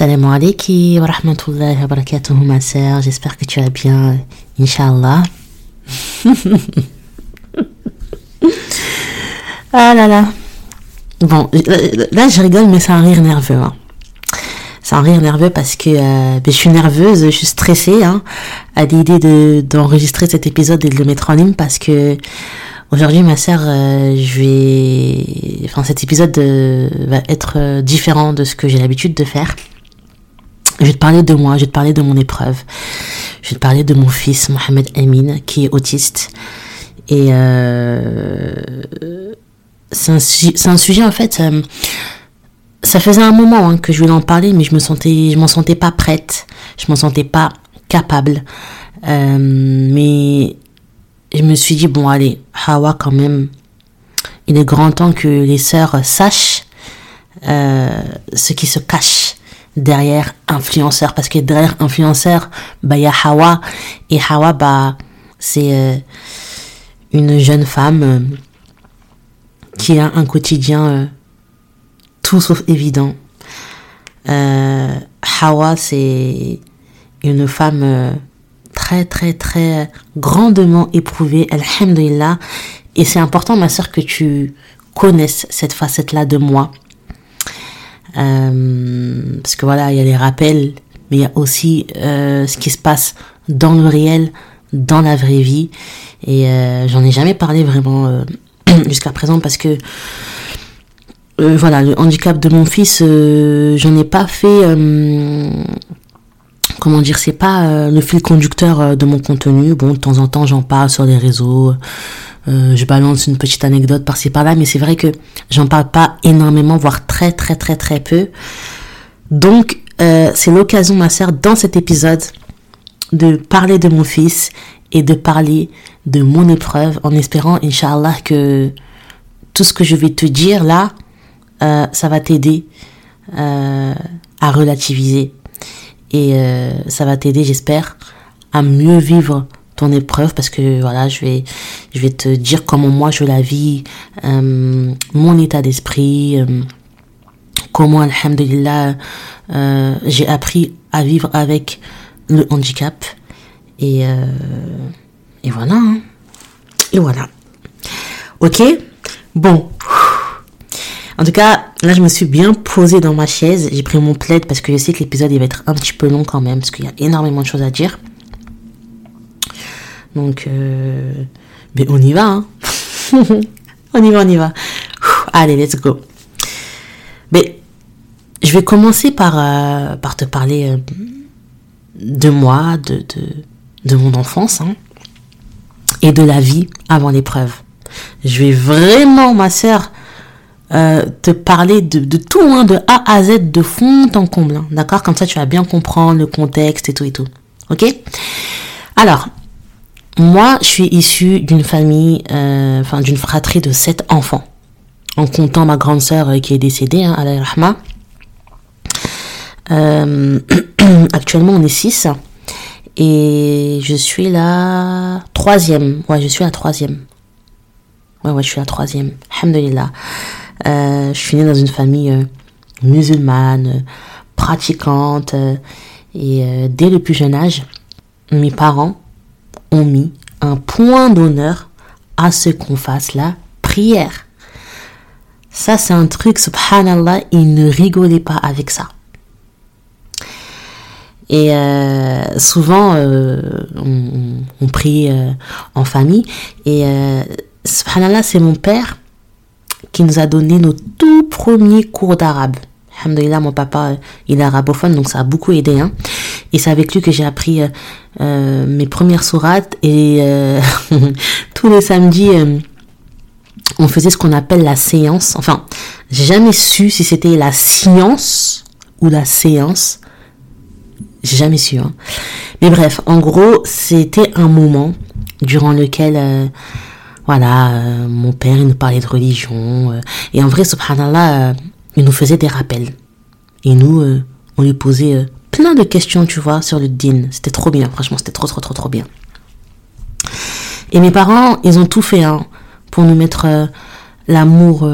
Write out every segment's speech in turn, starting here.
Salam alaikum wa rahmatullahi wa barakatuh, ma sœur. J'espère que tu vas bien, Inch'Allah. ah là là. Bon, là je rigole, mais c'est un rire nerveux. Hein. C'est un rire nerveux parce que euh, ben, je suis nerveuse, je suis stressée hein, à l'idée de d'enregistrer cet épisode et de le mettre en ligne parce que aujourd'hui, ma sœur, euh, je vais, enfin cet épisode euh, va être différent de ce que j'ai l'habitude de faire. Je vais te parler de moi, je vais te parler de mon épreuve, je vais te parler de mon fils Mohamed Amin qui est autiste et euh, c'est un, un, sujet en fait. Euh, ça faisait un moment hein, que je voulais en parler, mais je me sentais, je m'en sentais pas prête, je m'en sentais pas capable. Euh, mais je me suis dit bon allez, Hawa quand même, il est grand temps que les sœurs sachent euh, ce qui se cache derrière influenceur, parce que derrière influenceur, bah il y a Hawa et Hawa bah c'est euh, une jeune femme qui a un quotidien euh, tout sauf évident. Euh, Hawa, c'est une femme euh, très très très grandement éprouvée, alhamdulillah. Et c'est important, ma soeur, que tu connaisses cette facette-là de moi. Parce que voilà, il y a les rappels, mais il y a aussi ce qui se passe dans le réel, dans la vraie vie. Et j'en ai jamais parlé vraiment jusqu'à présent parce que euh, voilà le handicap de mon fils euh, j'en ai pas fait euh, comment dire c'est pas le fil conducteur de mon contenu bon de temps en temps j'en parle sur les réseaux je balance une petite anecdote par-ci par-là mais c'est vrai que j'en parle pas énormément voire très très très très peu donc c'est l'occasion ma sœur dans cet épisode de parler de mon fils et de parler de mon épreuve en espérant, Inch'Allah, que tout ce que je vais te dire là, euh, ça va t'aider euh, à relativiser. Et euh, ça va t'aider, j'espère, à mieux vivre ton épreuve parce que voilà, je vais, je vais te dire comment moi je la vis, mon état d'esprit, comment, alhamdulillah, j'ai appris à vivre avec le handicap. Et, euh, et voilà. Hein. Et voilà. Ok? Bon. En tout cas, là, je me suis bien posée dans ma chaise. J'ai pris mon plaid parce que je sais que l'épisode, il va être un petit peu long quand même. Parce qu'il y a énormément de choses à dire. Donc, euh, mais on y va. Hein. on y va, on y va. Allez, let's go. Mais je vais commencer par, euh, par te parler de moi, de, de, de mon enfance hein, et de la vie avant l'épreuve. Je vais vraiment, ma sœur, euh, te parler de, de tout, hein, de A à Z, de fond en comble. Hein, D'accord? Comme ça, tu vas bien comprendre le contexte et tout et tout. Ok? Alors, moi, je suis issue d'une famille, euh, enfin d'une fratrie de sept enfants. En comptant ma grande sœur euh, qui est décédée, hein, Rahma. Euh, actuellement, on est six. Et je suis la troisième. Ouais, je suis la troisième. Ouais, ouais, je suis la troisième. Alhamdulillah. Je suis née dans une famille musulmane, pratiquante. et dès le plus jeune âge, mes parents ont mis un point d'honneur à ce qu'on fasse la prière. Ça, c'est un truc, subhanallah, ils ne rigolaient pas avec ça. Et euh, souvent, euh, on, prie euh, en famille. Et subhanallah, c'est mon père qui nous a donné nos tout premiers cours d'arabe. Alhamdulillah, mon papa, il est arabophone, donc ça a beaucoup aidé. Hein. Et c'est avec lui que j'ai appris euh, mes premières sourates. Et tous les samedis, on faisait ce qu'on appelle la séance. Enfin, j'ai jamais su si c'était la science ou la séance. J'ai jamais su. Hein. Mais bref, en gros, c'était un moment durant lequel, euh, voilà, euh, mon père il nous parlait de religion. Euh, et en vrai, subhanallah, il nous faisait des rappels. Et nous, on lui posait plein de questions, tu vois, sur le din. C'était trop bien, franchement, c'était trop, trop, trop, trop bien. Et mes parents, ils ont tout fait hein, pour nous mettre l'amour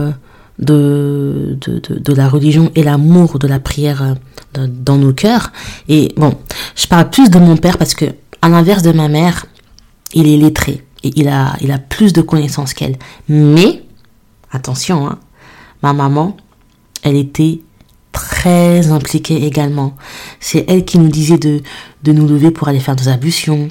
de, de, de, la religion et l'amour de la prière euh, dans nos cœurs. Et bon, je parle plus de mon père parce que, à l'inverse de ma mère, il est lettré et il a, il a plus de connaissances qu'elle. Mais, attention, hein, ma maman, elle était très impliquée également. C'est elle qui nous disait de, de nous lever pour aller faire des ablutions,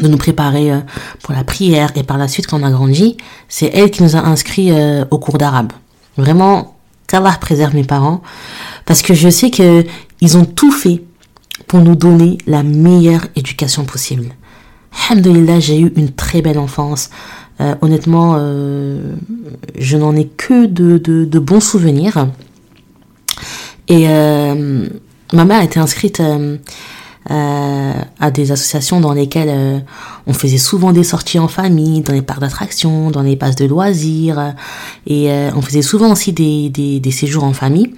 de nous préparer euh, pour la prière et par la suite quand on a grandi, c'est elle qui nous a inscrits euh, au cours d'arabe. Vraiment, qu'Allah préserve mes parents parce que je sais que ils ont tout fait pour nous donner la meilleure éducation possible. Alhamdulillah, j'ai eu une très belle enfance. Euh, honnêtement, je n'en ai que de, bons souvenirs. Et ma mère était inscrite euh, à des associations dans lesquelles euh, on faisait souvent des sorties en famille, dans les parcs d'attractions, dans les passes de loisirs, euh, et on faisait souvent aussi des, des, des séjours en famille.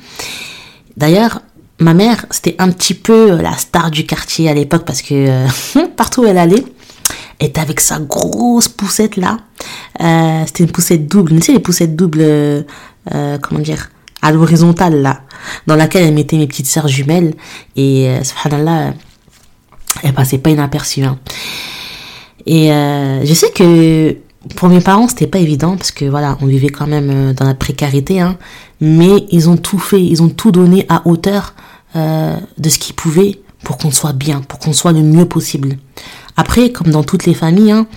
D'ailleurs, ma mère, c'était un petit peu la star du quartier à l'époque parce que partout où elle allait, était avec sa grosse poussette là. c'était une poussette double, tu sais les poussettes doubles, comment dire, à l'horizontale là, dans laquelle elle mettait mes petites sœurs jumelles. Et subhanallah, elle passait pas inaperçue. Hein. Et euh, je sais que pour mes parents, c'était pas évident parce que voilà, on vivait quand même euh, dans la précarité, hein, mais ils ont tout fait, ils ont tout donné à hauteur euh, de ce qu'ils pouvaient pour qu'on soit bien, pour qu'on soit le mieux possible. Après, comme dans toutes les familles, hein,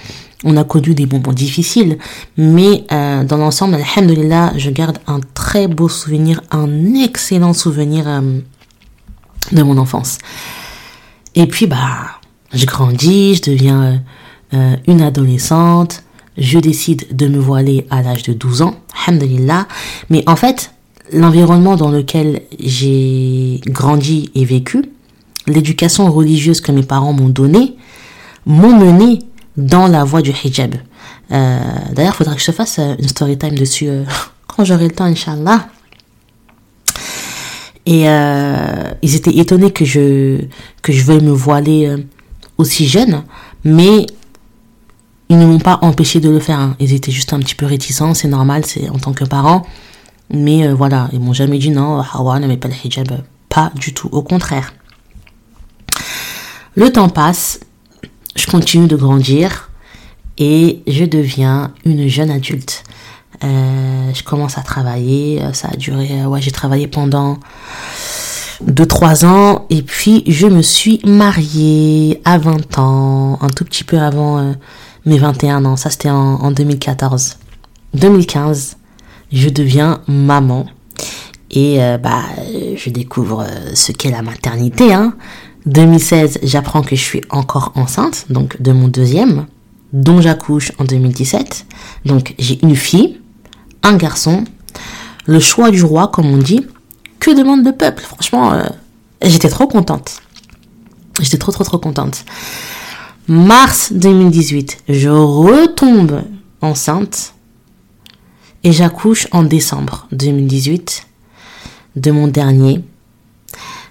on a connu des moments difficiles, mais euh, dans l'ensemble, alhamdulillah, je garde un très beau souvenir, un excellent souvenir euh, de mon enfance. Et puis, bah, je grandis, je deviens euh, une adolescente. Je décide de me voiler à l'âge de 12 ans, alhamdulillah. Mais en fait, l'environnement dans lequel j'ai grandi et vécu, l'éducation religieuse que mes parents m'ont donnée, m'ont mené dans la voie du hijab. Euh, D'ailleurs, il faudra que je fasse une story time dessus quand j'aurai le temps, Inch'Allah. Et euh, ils étaient étonnés que je, que je veuille me voiler euh, aussi jeune, mais ils ne m'ont pas empêché de le faire. Hein. Ils étaient juste un petit peu réticents, c'est normal, c'est en tant que parent. Mais euh, voilà, ils m'ont jamais dit non, Hawa ne met pas le hijab. Pas du tout, au contraire. Le temps passe, je continue de grandir et je deviens une jeune adulte. Euh, je commence à travailler. Euh, ça a duré, euh, ouais, j'ai travaillé pendant 2-3 ans. Et puis, je me suis mariée à 20 ans, un tout petit peu avant mes 21 ans. Ça, c'était en, en 2014. 2015, je deviens maman. Et bah, je découvre ce qu'est la maternité. Hein. 2016, j'apprends que je suis encore enceinte, donc de mon deuxième, dont j'accouche en 2017. Donc j'ai une fille un garçon, le choix du roi, comme on dit. Que demande le peuple? Franchement, euh, j'étais trop contente. J'étais trop, trop, trop contente. Mars 2018, je retombe enceinte et j'accouche en décembre 2018 de mon dernier,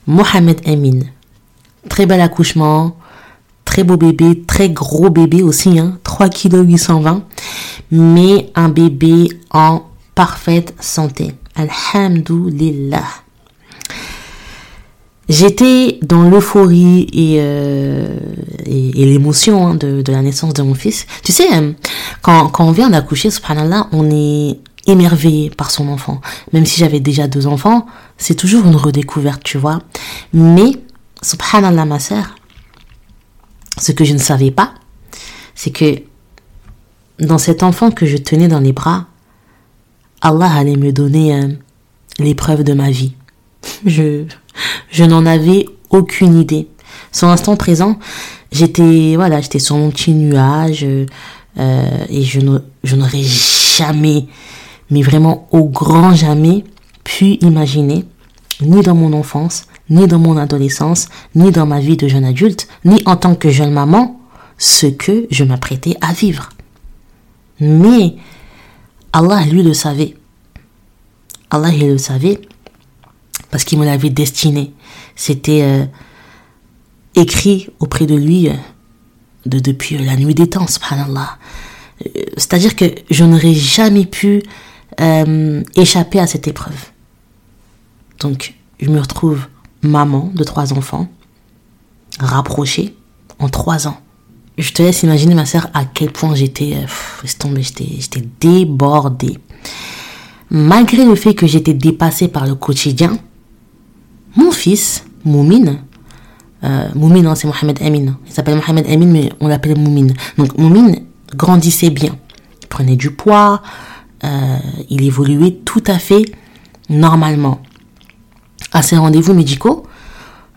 Mohamed Amin. Très bel accouchement, très beau bébé, très gros bébé aussi, hein, 3 kg 820 mais un bébé en parfaite santé. Alhamdulillah. J'étais dans l'euphorie et, euh, et, l'émotion hein, de, de, la naissance de mon fils. Tu sais, euh, quand, quand on vient d'accoucher, subhanallah, on est émerveillé par son enfant. Même si j'avais déjà deux enfants, c'est toujours une redécouverte, tu vois. Mais, subhanallah, ma sœur, ce que je ne savais pas, c'est que dans cet enfant que je tenais dans les bras, Allah allait me donner euh, l'épreuve de ma vie. Je, je n'en avais aucune idée. Sur l'instant présent, j'étais, voilà, j'étais sur mon petit nuage euh, et je, je n'aurais jamais, mais vraiment au grand jamais, pu imaginer, ni dans mon enfance, ni dans mon adolescence, ni dans ma vie de jeune adulte, ni en tant que jeune maman, ce que je m'apprêtais à vivre. Mais Allah, lui, le savait. Allah, il le savait parce qu'il me l'avait destiné. C'était euh, écrit auprès de lui euh, de, depuis la nuit des temps, subhanallah. Euh, c'est-à-dire que je n'aurais jamais pu euh, échapper à cette épreuve. Donc, je me retrouve maman de trois enfants, rapprochée en trois ans. Je te laisse imaginer, ma soeur, à quel point j'étais, euh, j'étais débordée. Malgré le fait que j'étais dépassée par le quotidien, mon fils, Moumine, euh, Moumine, hein, c'est Mohamed Amin. Il s'appelle Mohamed Amin, mais on l'appelle Moumine. Donc Moumine grandissait bien. Il prenait du poids, euh, il évoluait tout à fait normalement. À ses rendez-vous médicaux,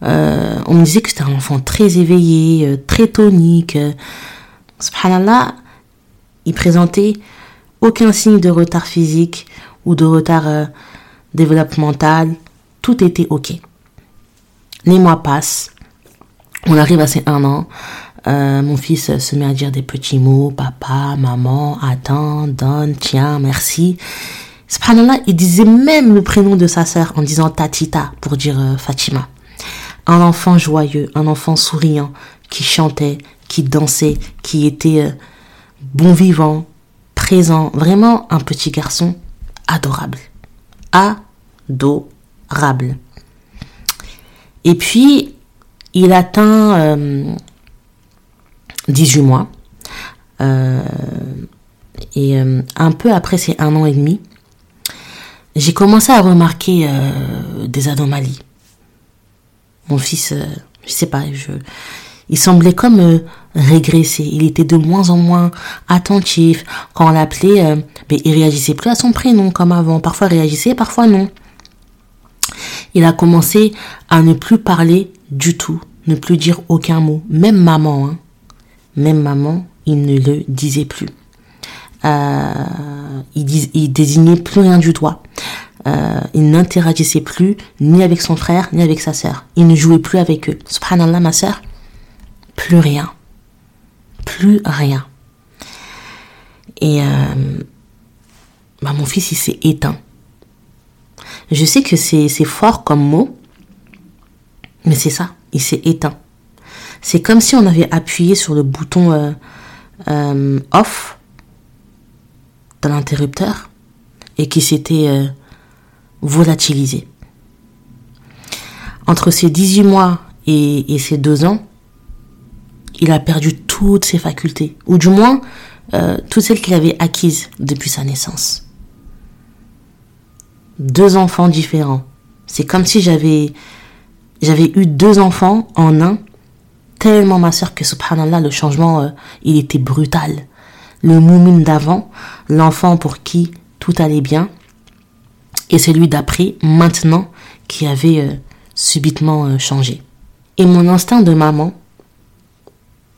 euh, on me disait que c'était un enfant très éveillé, euh, très tonique. Subhanallah, il présentait aucun signe de retard physique ou de retard développemental. Tout était ok. Les mois passent. On arrive à ces un an. mon fils se met à dire des petits mots, papa, maman, attends, donne, tiens, merci. Subhanallah, il disait même le prénom de sa sœur en disant Tatita pour dire Fatima. Un enfant joyeux, un enfant souriant, qui chantait, qui dansait, qui était euh, bon vivant, présent, vraiment un petit garçon adorable. Adorable. Et puis, il atteint 18 euh, mois. Euh, et un peu après ces un an et demi, j'ai commencé à remarquer des anomalies mon fils, euh, je sais pas, je, il semblait comme euh, régresser. Il était de moins en moins attentif. Quand on l'appelait, euh, mais il réagissait plus à son prénom comme avant. Parfois réagissait, parfois non. Il a commencé à ne plus parler du tout, ne plus dire aucun mot. Même maman, hein. même maman, il ne le disait plus. Il, dis, il désignait plus rien du doigt. Euh, il n'interagissait plus ni avec son frère ni avec sa sœur. Il ne jouait plus avec eux. Subhanallah, ma sœur, plus rien. Plus rien. Et euh, bah, mon fils, il s'est éteint. Je sais que c'est fort comme mot, mais c'est ça, il s'est éteint. C'est comme si on avait appuyé sur le bouton euh, off dans et qui s'était volatilisé. Entre ces 18 mois et, ces deux ans, il a perdu toutes ses facultés, ou du moins euh, toutes celles qu'il avait acquises depuis sa naissance. Deux enfants différents. C'est comme si j'avais j'avais eu deux enfants en un, tellement ma soeur que subhanallah le changement euh, il était brutal. Le moumine d'avant, l'enfant pour qui tout allait bien, et celui d'après, maintenant, qui avait euh, subitement euh, changé. Et mon instinct de maman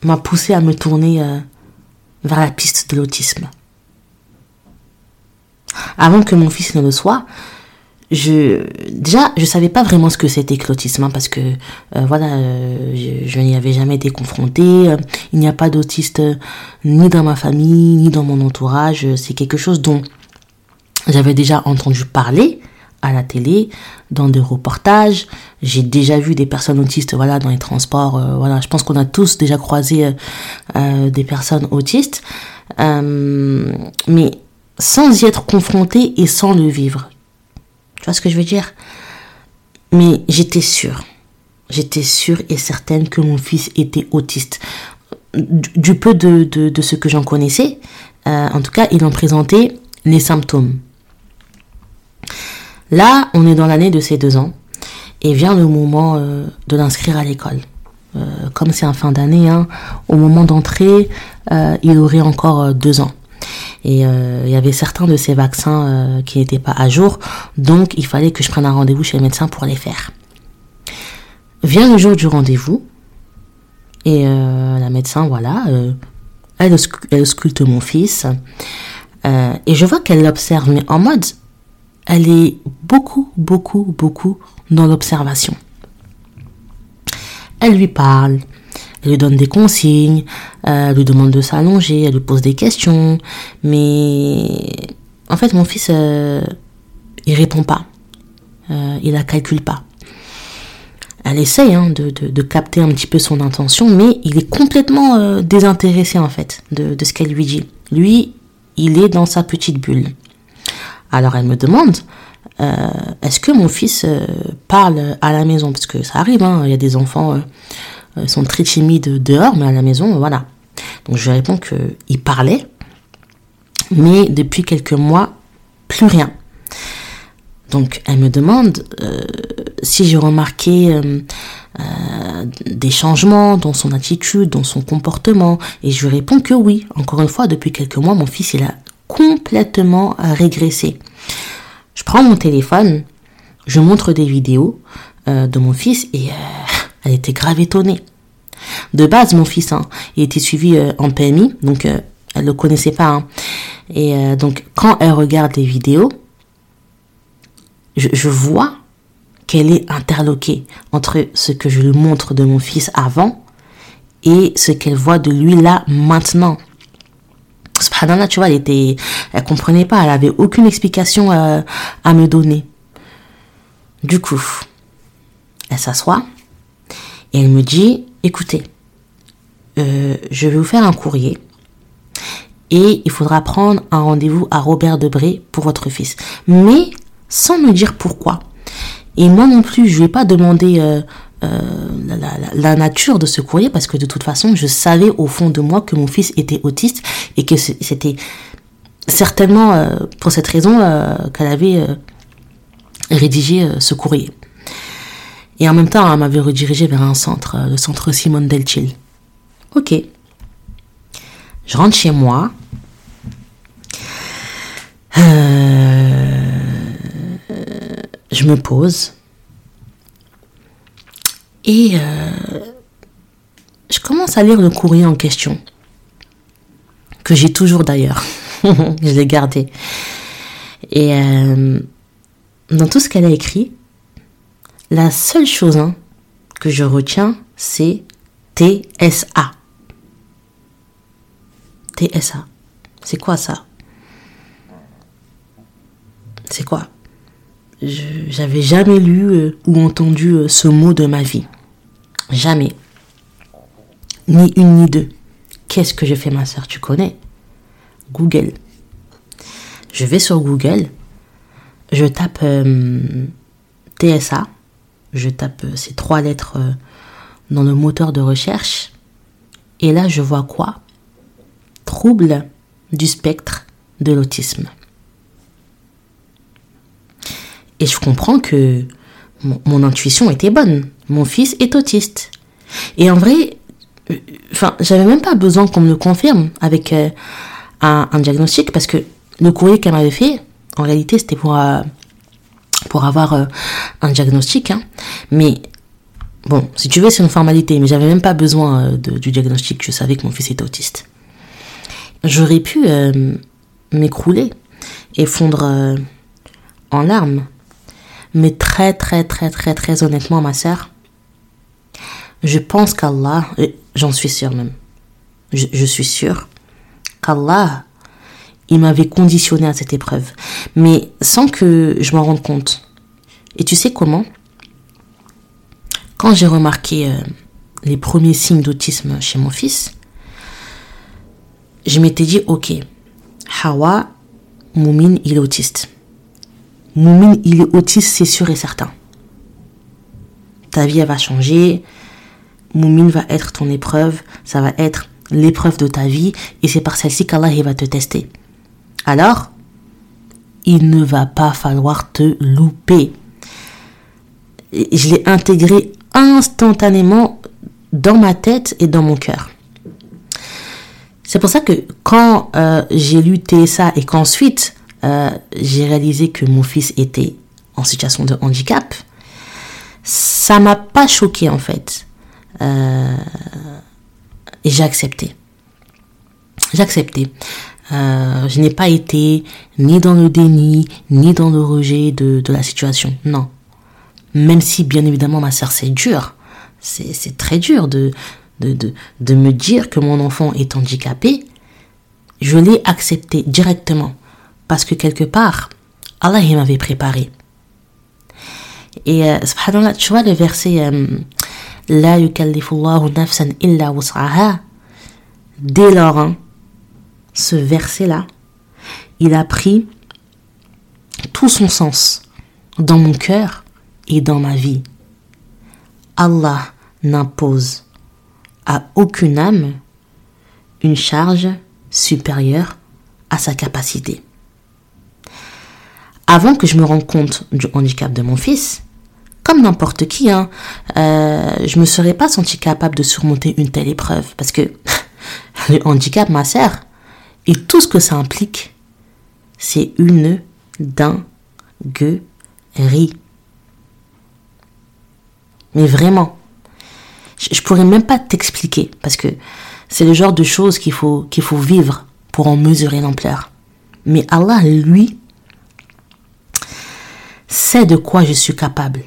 m'a poussé à me tourner euh, vers la piste de l'autisme. Avant que mon fils ne le soit, je déjà je savais pas vraiment ce que c'était que l'autisme hein, parce que voilà je, je n'y avais jamais été confrontée il n'y a pas d'autiste ni dans ma famille ni dans mon entourage c'est quelque chose dont j'avais déjà entendu parler à la télé, dans des reportages. J'ai déjà vu des personnes autistes, voilà, dans les transports. Euh, voilà, je pense qu'on a tous déjà croisé euh, euh, des personnes autistes, mais sans y être confronté et sans le vivre. Tu vois ce que je veux dire? Mais j'étais sûre, j'étais sûre et certaine que mon fils était autiste. Du, peu de, de, ce que j'en connaissais, en tout cas, il en présentait les symptômes. Là, on est dans l'année de ses deux ans et vient le moment euh, de l'inscrire à l'école. Euh, comme c'est un fin d'année, hein, au moment d'entrer, euh, il aurait encore deux ans. Et il y avait certains de ces vaccins qui n'étaient pas à jour, donc il fallait que je prenne un rendez-vous chez le médecin pour les faire. Vient le jour du rendez-vous, et la médecin, voilà, elle, elle sculpte mon fils, et je vois qu'elle l'observe, mais en mode, elle est beaucoup, beaucoup, beaucoup dans l'observation. Elle lui parle, elle lui donne des consignes, elle lui demande de s'allonger, elle lui pose des questions, mais en fait mon fils, euh, il répond pas, euh, il la calcule pas. Elle essaye hein, de, de, capter un petit peu son intention, mais il est complètement euh, désintéressé en fait de, de ce qu'elle lui dit. Lui, il est dans sa petite bulle. Alors elle me demande, euh, est-ce que mon fils euh, parle à la maison? Parce que ça arrive, hein, il y a des enfants, euh, sont très timides dehors, mais à la maison, voilà. Donc je réponds qu'il parlait, mais depuis quelques mois, plus rien. Donc elle me demande si j'ai remarqué des changements dans son attitude, dans son comportement, et je lui réponds que oui. Encore une fois, depuis quelques mois, mon fils il a complètement régressé. Je prends mon téléphone, je montre des vidéos euh, de mon fils et euh, elle était grave étonnée. De base, mon fils, hein, il était suivi euh, en PMI, donc elle le connaissait pas. Hein. Et donc, quand elle regarde les vidéos, je, je vois qu'elle est interloquée entre ce que je lui montre de mon fils avant et ce qu'elle voit de lui là maintenant subhanallah, tu vois, elle était, elle comprenait pas, elle avait aucune explication euh, à, me donner. Du coup, elle s'assoit et elle me dit, écoutez, euh, je vais vous faire un courrier et il faudra prendre un rendez-vous à Robert Debré pour votre fils. Mais sans me dire pourquoi. Et moi non plus, je vais pas demander euh, euh, la, nature de ce courrier parce que de toute façon, je savais au fond de moi que mon fils était autiste et que c'était certainement pour cette raison qu'elle avait rédigé ce courrier. Et en même temps, elle m'avait redirigé vers un centre, le centre Simone Delchil. Ok. Je rentre chez moi. je me pose. Et euh, je commence à lire le courrier en question, que j'ai toujours d'ailleurs. je l'ai gardé. Et euh, dans tout ce qu'elle a écrit, la seule chose hein, que je retiens, c'est TSA. TSA. C'est quoi ça? C'est quoi? J'avais jamais lu euh, ou entendu ce mot de ma vie. Jamais. Ni une ni deux. Qu'est-ce que je fais, ma soeur Tu connais? Google. Je vais sur Google. Je tape euh, TSA. Je tape euh, ces trois lettres euh, dans le moteur de recherche. Et là, je vois quoi? Trouble du spectre de l'autisme. Et je comprends que mon, intuition était bonne. Mon fils est autiste. Et en vrai, enfin, j'avais même pas besoin qu'on me le confirme avec euh, un, diagnostic parce que le courrier qu'elle m'avait fait, en réalité, c'était pour, euh, pour avoir euh, un diagnostic. Hein. Mais bon, si tu veux, c'est une formalité, mais j'avais même pas besoin du diagnostic. Je savais que mon fils était autiste. J'aurais pu m'écrouler et fondre en larmes mais très, très, très, très, très honnêtement, ma sœur, je pense qu'Allah, j'en suis sûre même, je, suis sûre qu'Allah, il m'avait conditionné à cette épreuve, mais sans que je m'en rende compte. Et tu sais comment? Quand j'ai remarqué euh, les premiers signes d'autisme chez mon fils, je m'étais dit, ok, Hawa, Moumine, il est autiste. Moumine, il est autiste, c'est sûr et certain. Ta vie, elle va changer. Moumine va être ton épreuve. Ça va être l'épreuve de ta vie. Et c'est par celle-ci qu'Allah va te tester. Alors, il ne va pas falloir te louper. Je l'ai intégré instantanément dans ma tête et dans mon cœur. C'est pour ça que quand euh, j'ai lu TSA et qu'ensuite euh, j'ai réalisé que mon fils était en situation de handicap, ça m'a pas choqué en fait. Euh, et j'ai accepté. J'ai accepté. Euh, je n'ai pas été ni dans le déni, ni dans le rejet de, la situation. Non. Même si, bien évidemment, ma soeur, c'est dur. C'est très dur de, de, de me dire que mon enfant est handicapé. Je l'ai accepté directement. Parce que quelque part, Allah il m'avait préparé. Et euh, subhanallah, tu vois le verset euh, La yukallifullahu nafsan illa wus'aha. Dès lors, hein, ce verset-là, il a pris tout son sens dans mon cœur et dans ma vie. Allah n'impose à aucune âme une charge supérieure à sa capacité. Avant que je me rende compte du handicap de mon fils, comme n'importe qui, hein, euh, je me serais pas senti capable de surmonter une telle épreuve parce que le handicap, ma sœur, et tout ce que ça implique, c'est une dinguerie. Mais vraiment, je, pourrais même pas t'expliquer parce que c'est le genre de choses qu'il faut faut vivre pour en mesurer l'ampleur. Mais Allah, lui, sait de quoi je suis capable.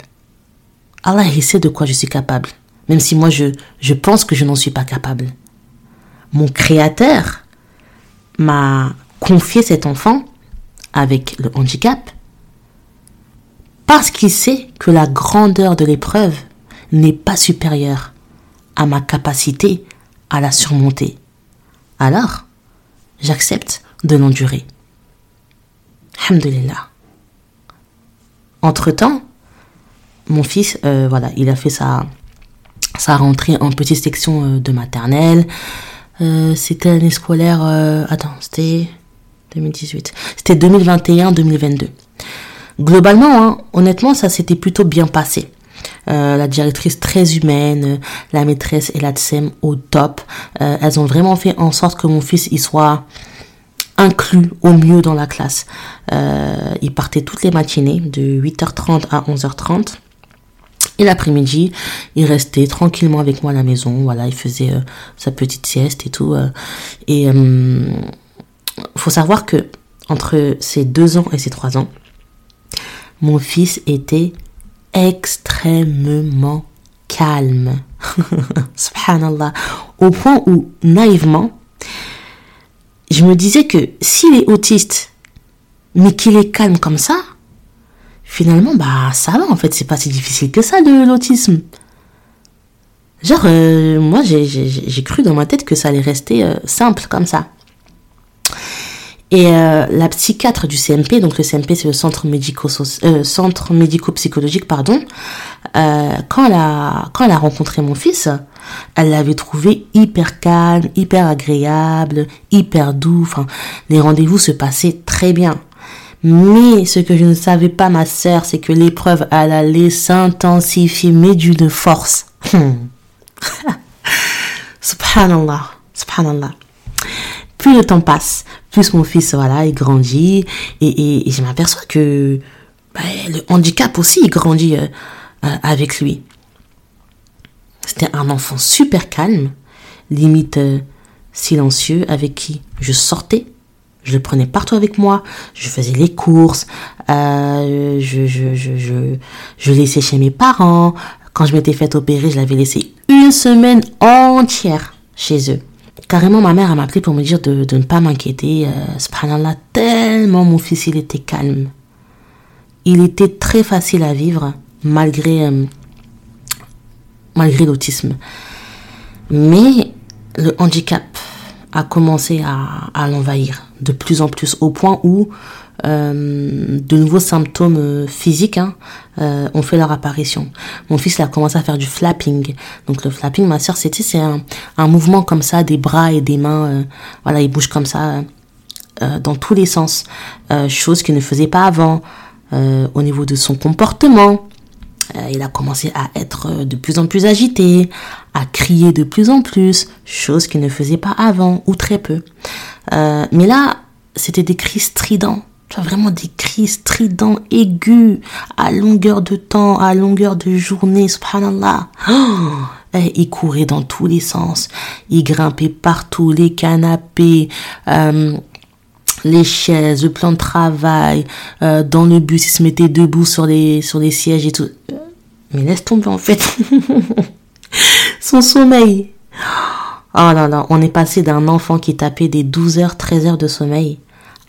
Allah, il sait de quoi je suis capable. Même si moi, je, je pense que je n'en suis pas capable. Mon créateur m'a confié cet enfant avec le handicap parce qu'il sait que la grandeur de l'épreuve n'est pas supérieure à ma capacité à la surmonter. Alors, j'accepte de l'endurer. Alhamdulillah. Entre-temps, mon fils, euh, voilà, il a fait sa, sa rentrée en petite section euh, de maternelle. Euh, c'était l'année scolaire, attends, c'était 2018. C'était 2021-2022. Globalement, hein, honnêtement, ça s'était plutôt bien passé. la directrice très humaine, la maîtresse et la TSEM au top. elles ont vraiment fait en sorte que mon fils y soit inclus au mieux dans la classe. il partait toutes les matinées de 8h30 à 11h30. Et l'après-midi, il restait tranquillement avec moi à la maison. Voilà, il faisait euh, sa petite sieste et tout. Euh. et il euh, faut savoir que entre ses deux ans et ses trois ans, mon fils était extrêmement calme. Subhanallah. Au point où, naïvement, je me disais que s'il est autiste, mais qu'il est calme comme ça, finalement, bah, ça va, en fait, c'est pas si difficile que ça, de l'autisme. Genre, euh, moi, j'ai cru dans ma tête que ça allait rester euh, simple comme ça. Et euh, la psychiatre du CMP, donc le CMP c'est le centre médico centre médico psychologique pardon, quand elle a quand elle a rencontré mon fils, elle l'avait trouvé hyper calme, hyper agréable, hyper doux. Enfin, les rendez-vous se passaient très bien. Mais ce que je ne savais pas, ma sœur, c'est que l'épreuve allait s'intensifier, mais d'une force. Hmm. subhanallah, subhanallah. Plus le temps passe, plus mon fils, voilà, il grandit, et, et, je m'aperçois que bah, le handicap aussi, il grandit euh, euh, avec lui. C'était un enfant super calme, limite euh, silencieux, avec qui je sortais je le prenais partout avec moi. Je faisais les courses. Euh, je, je, je, je, je laissais chez mes parents. Quand je m'étais fait opérer, je l'avais laissé une semaine entière chez eux. Carrément, ma mère m'a appelé pour me dire de, ne pas m'inquiéter. Euh, subhanallah, tellement mon fils, il était calme. Il était très facile à vivre, malgré, euh, malgré l'autisme. Mais le handicap a commencé à l'envahir de plus en plus au point où euh, de nouveaux symptômes euh, physiques hein, euh, ont fait leur apparition. Mon fils a commencé à faire du flapping. Donc le flapping, ma soeur, c'était c'est un, mouvement comme ça des bras et des mains. Euh, voilà, il bouge comme ça euh, dans tous les sens, chose qu'il ne faisait pas avant. au niveau de son comportement, il a commencé à être de plus en plus agité, à crier de plus en plus, chose qu'il ne faisait pas avant ou très peu. Euh, mais là, c'était des cris stridents. Tu vois, vraiment des cris stridents, aigus, à longueur de temps, à longueur de journée, subhanallah. Oh il courait dans tous les sens. Il grimpait partout, les canapés, euh, les chaises, le plan de travail, euh, dans le bus, il se mettait debout sur les, sur les sièges et tout. Mais laisse tomber en fait. Son sommeil. Oh là là, on est passé d'un enfant qui tapait des 12 heures, 13 heures de sommeil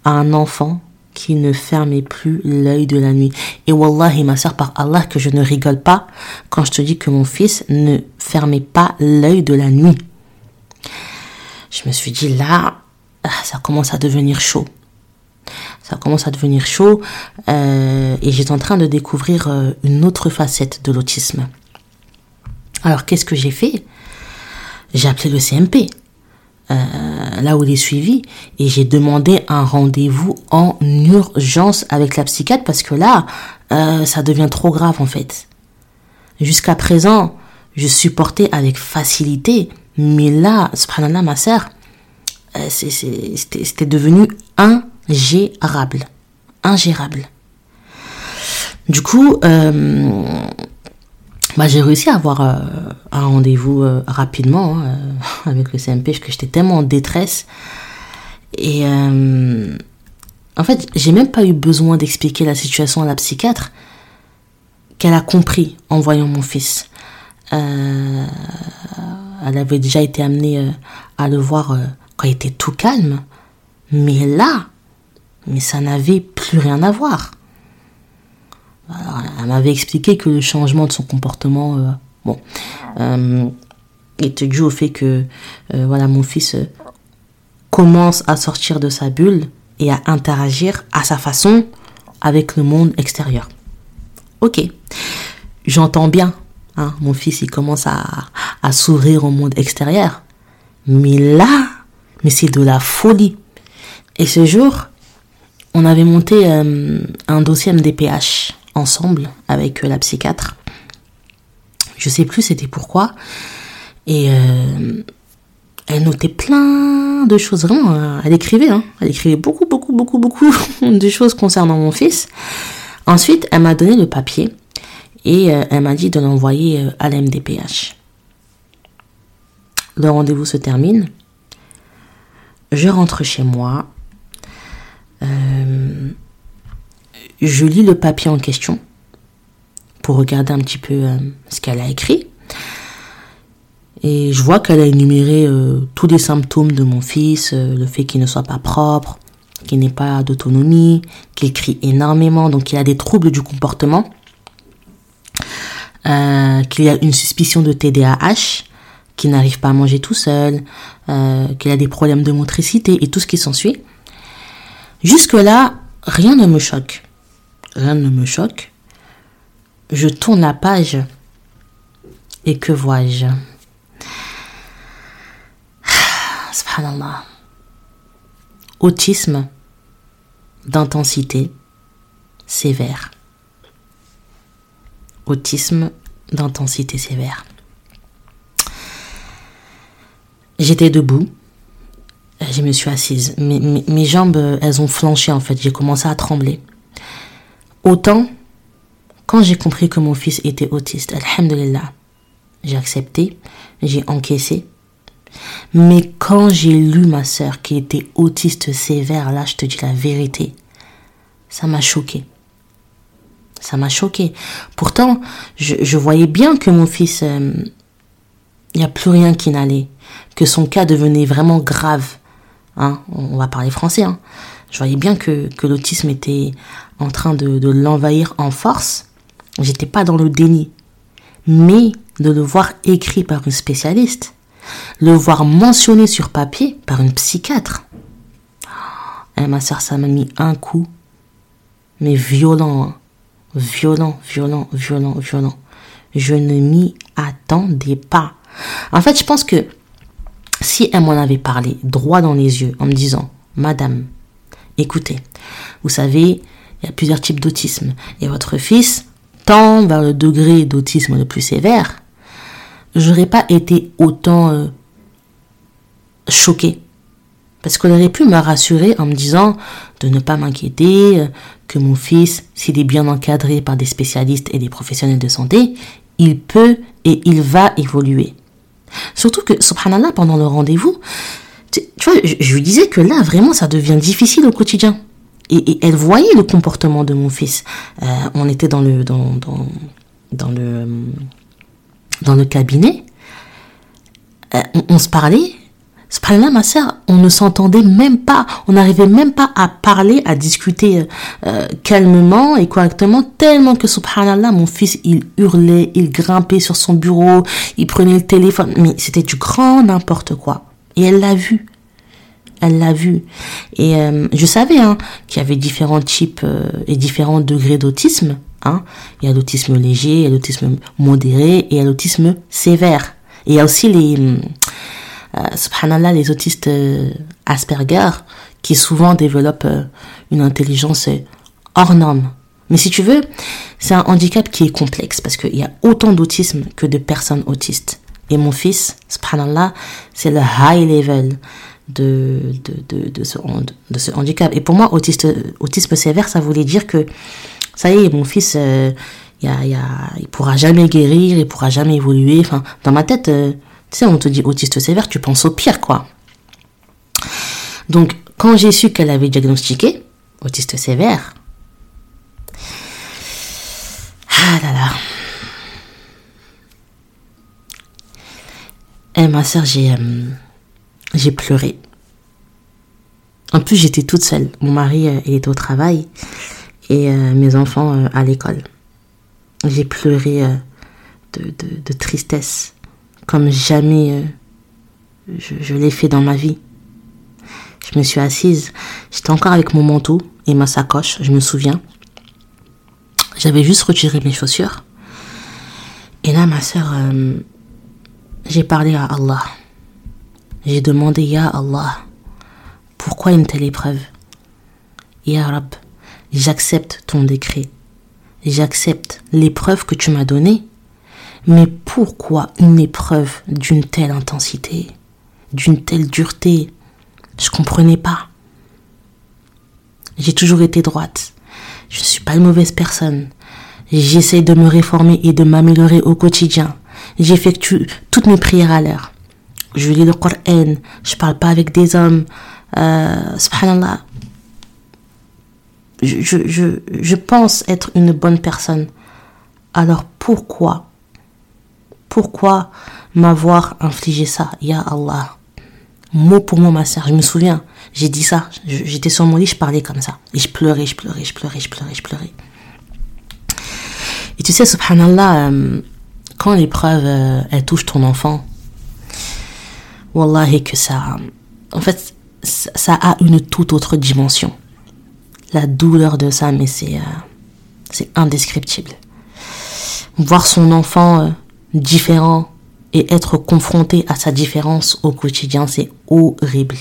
à un enfant qui ne fermait plus l'œil de la nuit. Et wallahi, ma soeur, par Allah, que je ne rigole pas quand je te dis que mon fils ne fermait pas l'œil de la nuit. Je me suis dit, là, ah, ça commence à devenir chaud. ça commence à devenir chaud euh, et j'étais en train de découvrir euh, une autre facette de l'autisme. Alors qu'est-ce que j'ai fait? J'ai appelé le CMP, euh, là où il est suivi, et j'ai demandé un rendez-vous en urgence avec la psychiatre parce que là, ça devient trop grave en fait. Jusqu'à présent, je supportais avec facilité, mais là, subhanallah, ma sœur, c'était devenu ingérable. Ingérable. Du coup, euh, bah, j'ai réussi à avoir euh, un rendez-vous euh, rapidement hein, avec le CMP parce que j'étais tellement en détresse. Et en fait, j'ai même pas eu besoin d'expliquer la situation à la psychiatre qu'elle a compris en voyant mon fils. elle avait déjà été amenée à le voir quand il était tout calme. Mais là, mais ça n'avait plus rien à voir. Elle m'avait expliqué que le changement de son comportement, euh, bon, euh, était dû au fait que, euh, voilà, mon fils commence à sortir de sa bulle et à interagir à sa façon avec le monde extérieur. Ok, j'entends bien, hein, mon fils il commence à, à s'ouvrir au monde extérieur, mais là, mais c'est de la folie. Et ce jour, on avait monté euh, un dossier MDPH ensemble avec euh, la psychiatre. Je sais plus c'était pourquoi. Et euh, elle notait plein de choses. Vraiment, elle écrivait. Hein. Elle écrivait beaucoup, beaucoup, beaucoup, beaucoup de choses concernant mon fils. Ensuite, elle m'a donné le papier et elle m'a dit de l'envoyer à la MDPH. Le rendez-vous se termine. Je rentre chez moi. Euh, je lis le papier en question pour regarder un petit peu euh, ce qu'elle a écrit. Et je vois qu'elle a énuméré euh, tous les symptômes de mon fils, le fait qu'il ne soit pas propre, qu'il n'ait pas d'autonomie, qu'il crie énormément, donc qu'il a des troubles du comportement, qu'il a une suspicion de TDAH, qu'il n'arrive pas à manger tout seul, qu'il a des problèmes de motricité et tout ce qui s'ensuit. Jusque-là, rien ne me choque. Rien ne me choque. Je tourne la page et que vois-je? Subhanallah. Autisme d'intensité sévère. Autisme d'intensité sévère. J'étais debout je me suis assise. Mes, mes, jambes, elles ont flanché en fait. J'ai commencé à trembler. Autant, quand j'ai compris que mon fils était autiste, alhamdulillah, j'ai accepté, j'ai encaissé. Mais quand j'ai lu ma sœur qui était autiste sévère, là, je te dis la vérité, ça m'a choqué. Ça m'a choqué. Pourtant, je, voyais bien que mon fils, il euh, n'y a plus rien qui n'allait, que son cas devenait vraiment grave. Hein, on va parler français. Hein. Je voyais bien que, l'autisme était en train de, l'envahir en force. J'étais pas dans le déni. Mais de le voir écrit par une spécialiste, le voir mentionné sur papier par une psychiatre. Eh, ma soeur, ça m'a mis un coup, mais violent, hein. violent, violent, violent, violent. Je ne m'y attendais pas. En fait, je pense que si elle m'en avait parlé droit dans les yeux en me disant, Madame, écoutez, vous savez, il y a plusieurs types d'autisme et votre fils tend vers le degré d'autisme le plus sévère, j'aurais pas été autant euh, choquée. Parce qu'elle aurait pu me rassurer en me disant de ne pas m'inquiéter, euh, que mon fils, s'il est bien encadré par des spécialistes et des professionnels de santé, il peut et il va évoluer. Surtout que, subhanallah, pendant le rendez-vous, tu, vois, je, lui disais que là, vraiment, ça devient difficile au quotidien. Et, elle voyait le comportement de mon fils. Euh, on était dans le, dans, dans, dans le, dans le cabinet. Euh, on, se parlait. Subhanallah, ma sœur, on ne s'entendait même pas. On n'arrivait même pas à parler, à discuter euh, calmement et correctement, tellement que, subhanallah, mon fils, il hurlait, il grimpait sur son bureau, il prenait le téléphone. Mais c'était du grand n'importe quoi. Et elle l'a vu. elle l'a vu. Et euh, je savais hein, qu'il y avait différents types euh, et différents degrés d'autisme. Hein. Il y a l'autisme léger, il y a l'autisme modéré et il y a l'autisme sévère. Et il y a aussi les, euh, les autistes euh, Asperger qui souvent développent une intelligence hors norme. Mais si tu veux, c'est un handicap qui est complexe parce qu'il y a autant d'autisme que de personnes autistes. Et mon fils, subhanallah, c'est le high level de, de, de, ce, de ce handicap. Et pour moi, autiste, autisme sévère, ça voulait dire que ça y est, mon fils, euh, y il pourra jamais guérir, il pourra jamais évoluer. Enfin, dans ma tête, euh, tu sais, on te dit autiste sévère, tu penses au pire, quoi. Donc, quand j'ai su qu'elle avait diagnostiqué autiste sévère, ah là là. Eh, ma soeur, j'ai euh, j'ai pleuré. En plus, j'étais toute seule. Mon mari euh, était au travail et euh, mes enfants à l'école. J'ai pleuré de, de, tristesse comme jamais je, je l'ai fait dans ma vie. Je me suis assise. J'étais encore avec mon manteau et ma sacoche, je me souviens. J'avais juste retiré mes chaussures. Et là, ma soeur, euh, j'ai parlé à Allah. J'ai demandé, Ya Allah, pourquoi une telle épreuve? Ya Rab, j'accepte ton décret. J'accepte l'épreuve que tu m'as donnée. Mais pourquoi une épreuve d'une telle intensité, d'une telle dureté? Je comprenais pas. J'ai toujours été droite. Je ne suis pas une mauvaise personne. J'essaie de me réformer et de m'améliorer au quotidien. J'effectue toutes mes prières à l'heure. Je lis le Coran. Je parle pas avec des hommes. Euh, subhanallah. Je, je, je, je pense être une bonne personne. Alors pourquoi Pourquoi m'avoir infligé ça Ya Allah? Mot pour mot, ma sœur. Je me souviens. J'ai dit ça. J'étais sur mon lit, je parlais comme ça. Et je pleurais, je pleurais, je pleurais, je pleurais, je pleurais. Et tu sais, subhanallah, euh, quand l'épreuve, euh, elle touche ton enfant, wallahi que ça, en fait, ça a une toute autre dimension. La douleur de ça, mais c'est, euh, c'est indescriptible. Voir son enfant différent et être confronté à sa différence au quotidien, c'est horrible.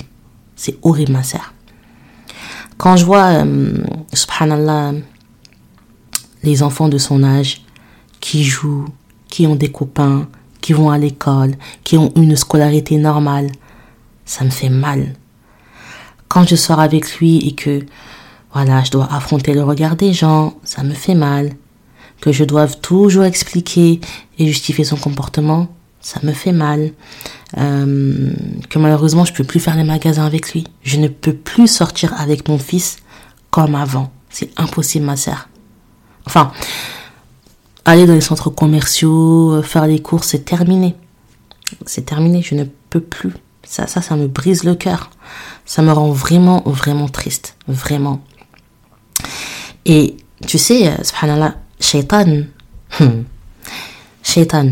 C'est horrible, ma sœur. Quand je vois, euh, subhanallah, les enfants de son âge qui jouent, qui ont des copains, qui vont à l'école, qui ont une scolarité normale, ça me fait mal. Quand je sors avec lui et que, voilà, je dois affronter le regard des gens, ça me fait mal. Que je doive toujours expliquer et justifier son comportement, ça me fait mal, euh, que malheureusement je peux plus faire les magasins avec lui. Je ne peux plus sortir avec mon fils comme avant. C'est impossible, ma sœur. Enfin, aller dans les centres commerciaux, euh, faire les courses, c'est terminé. C'est terminé, je ne peux plus. Ça, ça, ça me brise le cœur. Ça me rend vraiment, vraiment triste. Vraiment. Et tu sais, euh, subhanallah, shaitan, hmm, shaitan,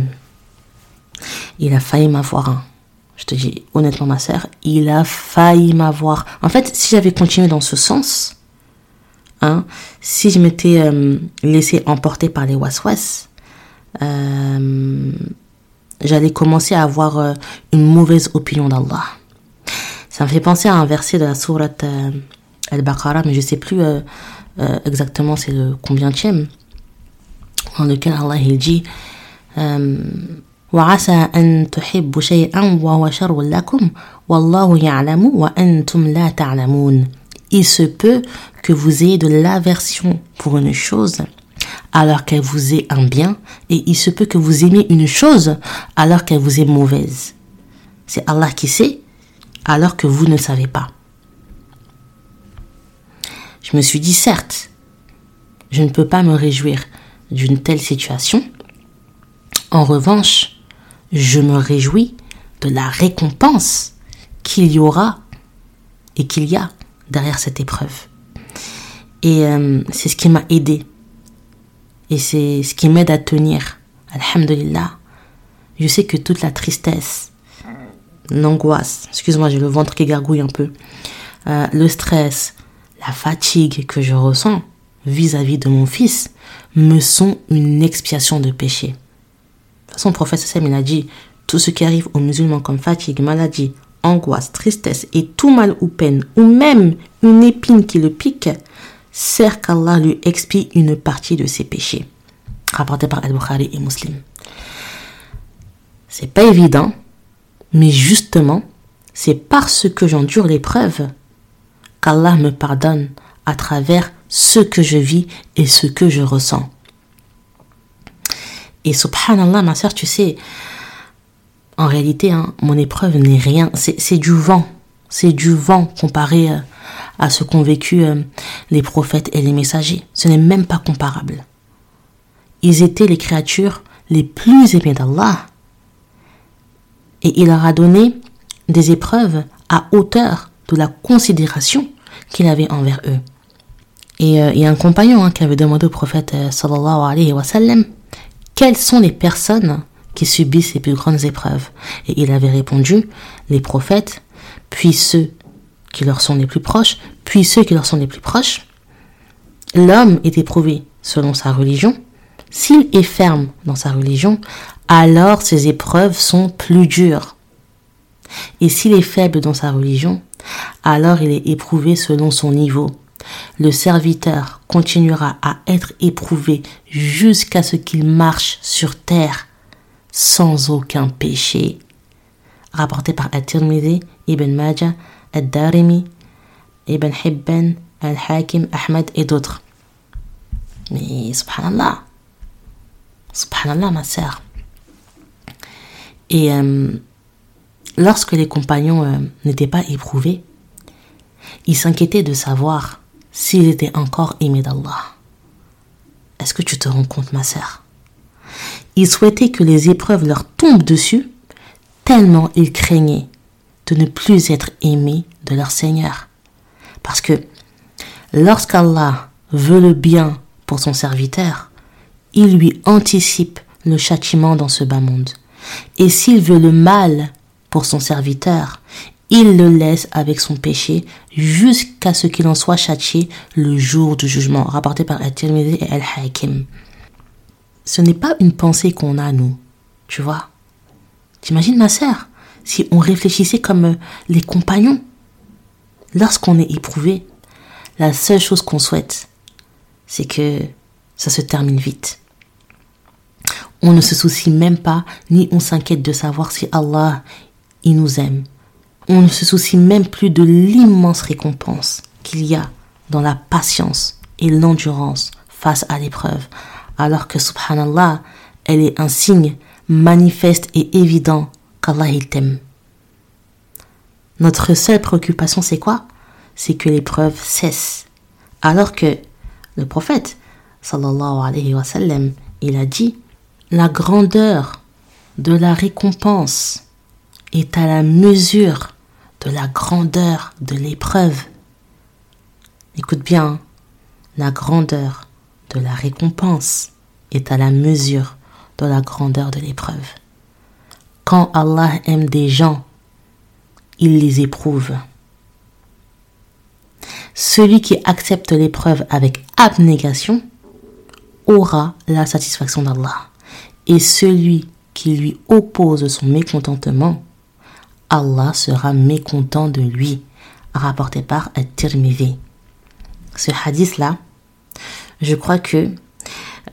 il a failli m'avoir. Hein. Je te dis honnêtement, ma sœur, il a failli m'avoir. En fait, si j'avais continué dans ce sens, hein, si je m'étais euh, laissé emporter par les waswas, euh, j'allais commencer à avoir euh, une mauvaise opinion d'Allah. Ça me fait penser à un verset de la sourate Al-Baqarah, mais je sais plus exactement c'est le combien dans lequel Allah il dit وعسى أن تحبوا شيئا وهو شر لكم والله يعلم وأنتم لا تعلمون il se peut que vous ayez de l'aversion pour une chose alors qu'elle vous est un bien et il se peut que vous aimiez une chose alors qu'elle vous est mauvaise. C'est Allah qui sait alors que vous ne savez pas. Je me suis dit certes, je ne peux pas me réjouir d'une telle situation. En revanche, je me réjouis de la récompense qu'il y aura et qu'il y a derrière cette épreuve. Et euh, c'est ce qui m'a aidé. Et c'est ce qui m'aide à tenir. Alhamdulillah. Je sais que toute la tristesse, l'angoisse, excuse-moi, j'ai le ventre qui gargouille un peu, euh, le stress, la fatigue que je ressens vis-à-vis de mon fils me sont une expiation de péché. De toute façon, le prophète Sam, il a dit, tout ce qui arrive aux musulmans comme fatigue, maladie, angoisse, tristesse et tout mal ou peine, ou même une épine qui le pique, sert qu'Allah lui expie une partie de ses péchés. Rapporté par Al-Bukhari et Muslim. C'est pas évident, mais justement, c'est parce que j'endure l'épreuve qu'Allah me pardonne à travers ce que je vis et ce que je ressens. Et subhanallah, ma soeur, tu sais, en réalité, hein, mon épreuve n'est rien, c'est du vent. C'est du vent comparé euh, à ce qu'ont vécu euh, les prophètes et les messagers. Ce n'est même pas comparable. Ils étaient les créatures les plus aimées d'Allah. Et il leur a donné des épreuves à hauteur de la considération qu'il avait envers eux. Et euh, il y a un compagnon hein, qui avait demandé au prophète sallallahu alayhi wa quelles sont les personnes qui subissent les plus grandes épreuves. Et il avait répondu les prophètes, puis ceux qui leur sont les plus proches, puis ceux qui leur sont les plus proches. L'homme est éprouvé selon sa religion. S'il est ferme dans sa religion, alors ses épreuves sont plus dures. Et s'il est faible dans sa religion, alors il est éprouvé selon son niveau. Le serviteur continuera à être éprouvé jusqu'à ce qu'il marche sur terre sans aucun péché. Rapporté par At-Tirmidhi, Ibn Majah, Ad-Darimi, Ibn Hibban, Al-Hakim, Ahmed et d'autres. Mais subhanallah, subhanallah ma sœur. Et euh, lorsque les compagnons euh, n'étaient pas éprouvés, ils s'inquiétaient de savoir s'ils étaient encore aimés d'Allah. Est-ce que tu te rends compte, ma sœur? Ils souhaitaient que les épreuves leur tombent dessus, tellement ils craignaient de ne plus être aimés de leur Seigneur. Parce que lorsqu'Allah veut le bien pour son serviteur, il lui anticipe le châtiment dans ce bas monde. Et s'il veut le mal pour son serviteur, il le laisse avec son péché jusqu'à ce qu'il en soit châtié le jour du jugement, rapporté par Al-Tirmidhi et Al-Hakim. Ce n'est pas une pensée qu'on a, nous, tu vois? T'imagines, ma sœur, si on réfléchissait comme les compagnons? Lorsqu'on est éprouvé, la seule chose qu'on souhaite, c'est que ça se termine vite. On ne se soucie même pas, ni on s'inquiète de savoir si Allah, il nous aime. On ne se soucie même plus de l'immense récompense qu'il y a dans la patience et l'endurance face à l'épreuve, alors que subhanallah, elle est un signe manifeste et évident qu'Allah t'aime. Notre seule préoccupation, c'est quoi? C'est que l'épreuve cesse. Alors que le prophète, sallallahu alayhi wa sallam, il a dit la grandeur de la récompense est à la mesure de la grandeur de l'épreuve. Écoute bien, la grandeur de la récompense est à la mesure de la grandeur de l'épreuve. Quand Allah aime des gens, il les éprouve. Celui qui accepte l'épreuve avec abnégation aura la satisfaction d'Allah et celui qui lui oppose son mécontentement, Allah sera mécontent de lui, rapporté par At-Tirmidhi. Ce hadith-là, je crois que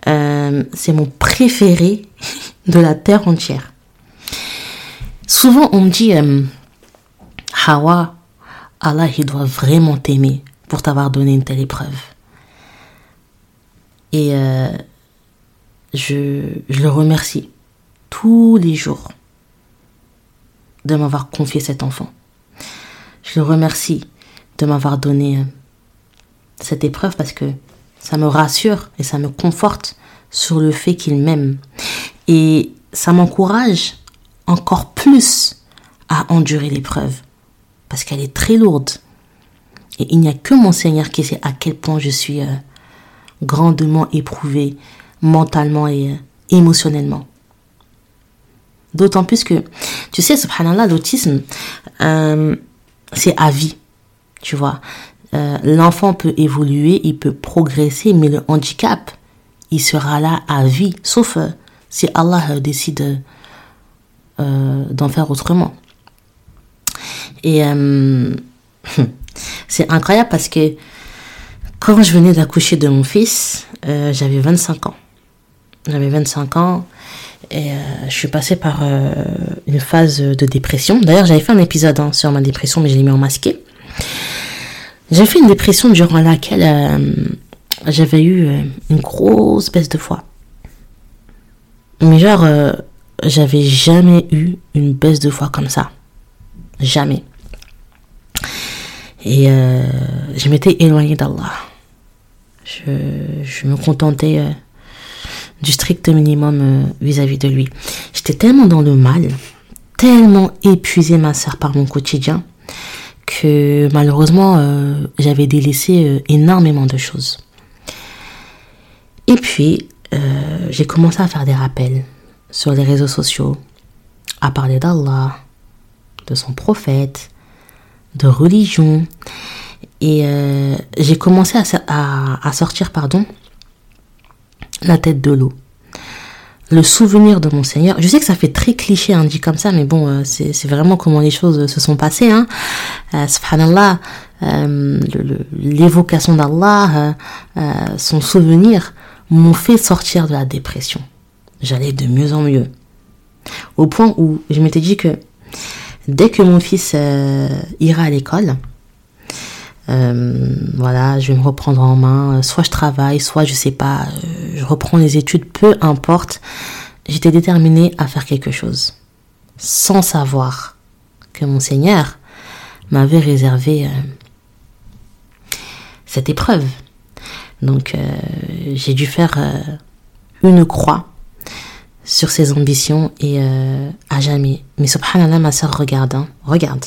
euh, c'est mon préféré de la terre entière. Souvent, on me dit, euh, Hawa, Allah, il doit vraiment t'aimer pour t'avoir donné une telle épreuve. Et euh, je, le remercie tous les jours de m'avoir confié cet enfant. Je le remercie de m'avoir donné cette épreuve parce que ça me rassure et ça me conforte sur le fait qu'il m'aime. Et ça m'encourage encore plus à endurer l'épreuve parce qu'elle est très lourde. Et il n'y a que mon Seigneur qui sait à quel point je suis euh, grandement éprouvé mentalement et euh, émotionnellement. D'autant plus que, Tu sais, subhanallah, l'autisme, euh, c'est à vie. Tu vois, euh, l'enfant peut évoluer, il peut progresser, mais le handicap, il sera là à vie, sauf euh, si Allah décide d'en faire autrement. Et c'est incroyable parce que quand je venais d'accoucher de mon fils, j'avais 25 ans. J'avais 25 ans et euh, je suis passée par euh, une phase de dépression. D'ailleurs, j'avais fait un épisode hein, sur ma dépression, mais je l'ai mis en masqué. J'ai fait une dépression durant laquelle euh, j'avais eu une grosse baisse de foi. Mais genre, j'avais jamais eu une baisse de foi comme ça. Jamais. Et je m'étais éloignée d'Allah. Je, me contentais du strict minimum euh, vis-à-vis de lui. J'étais tellement dans le mal, tellement épuisée ma soeur par mon quotidien, que malheureusement euh, j'avais délaissé euh, énormément de choses. Et puis j'ai commencé à faire des rappels sur les réseaux sociaux, à parler d'Allah, de son prophète, de religion. Et j'ai commencé à, à, sortir pardon, la tête de l'eau. Le souvenir de mon Seigneur. Je sais que ça fait très cliché, hein, dit comme ça, mais bon, euh, c'est vraiment comment les choses se sont passées. Hein. Euh, subhanallah, euh, l'évocation d'Allah, son souvenir m'ont fait sortir de la dépression. J'allais de mieux en mieux. Au point où je m'étais dit que dès que mon fils ira à l'école, euh, voilà, je vais me reprendre en main. Soit je travaille, soit je sais pas, euh, je reprends les études, peu importe. J'étais déterminée à faire quelque chose, sans savoir que mon Seigneur m'avait réservé euh, cette épreuve. Donc j'ai dû faire une croix sur ses ambitions et à jamais. Mais subhanallah, ma soeur, regarde, hein, regarde.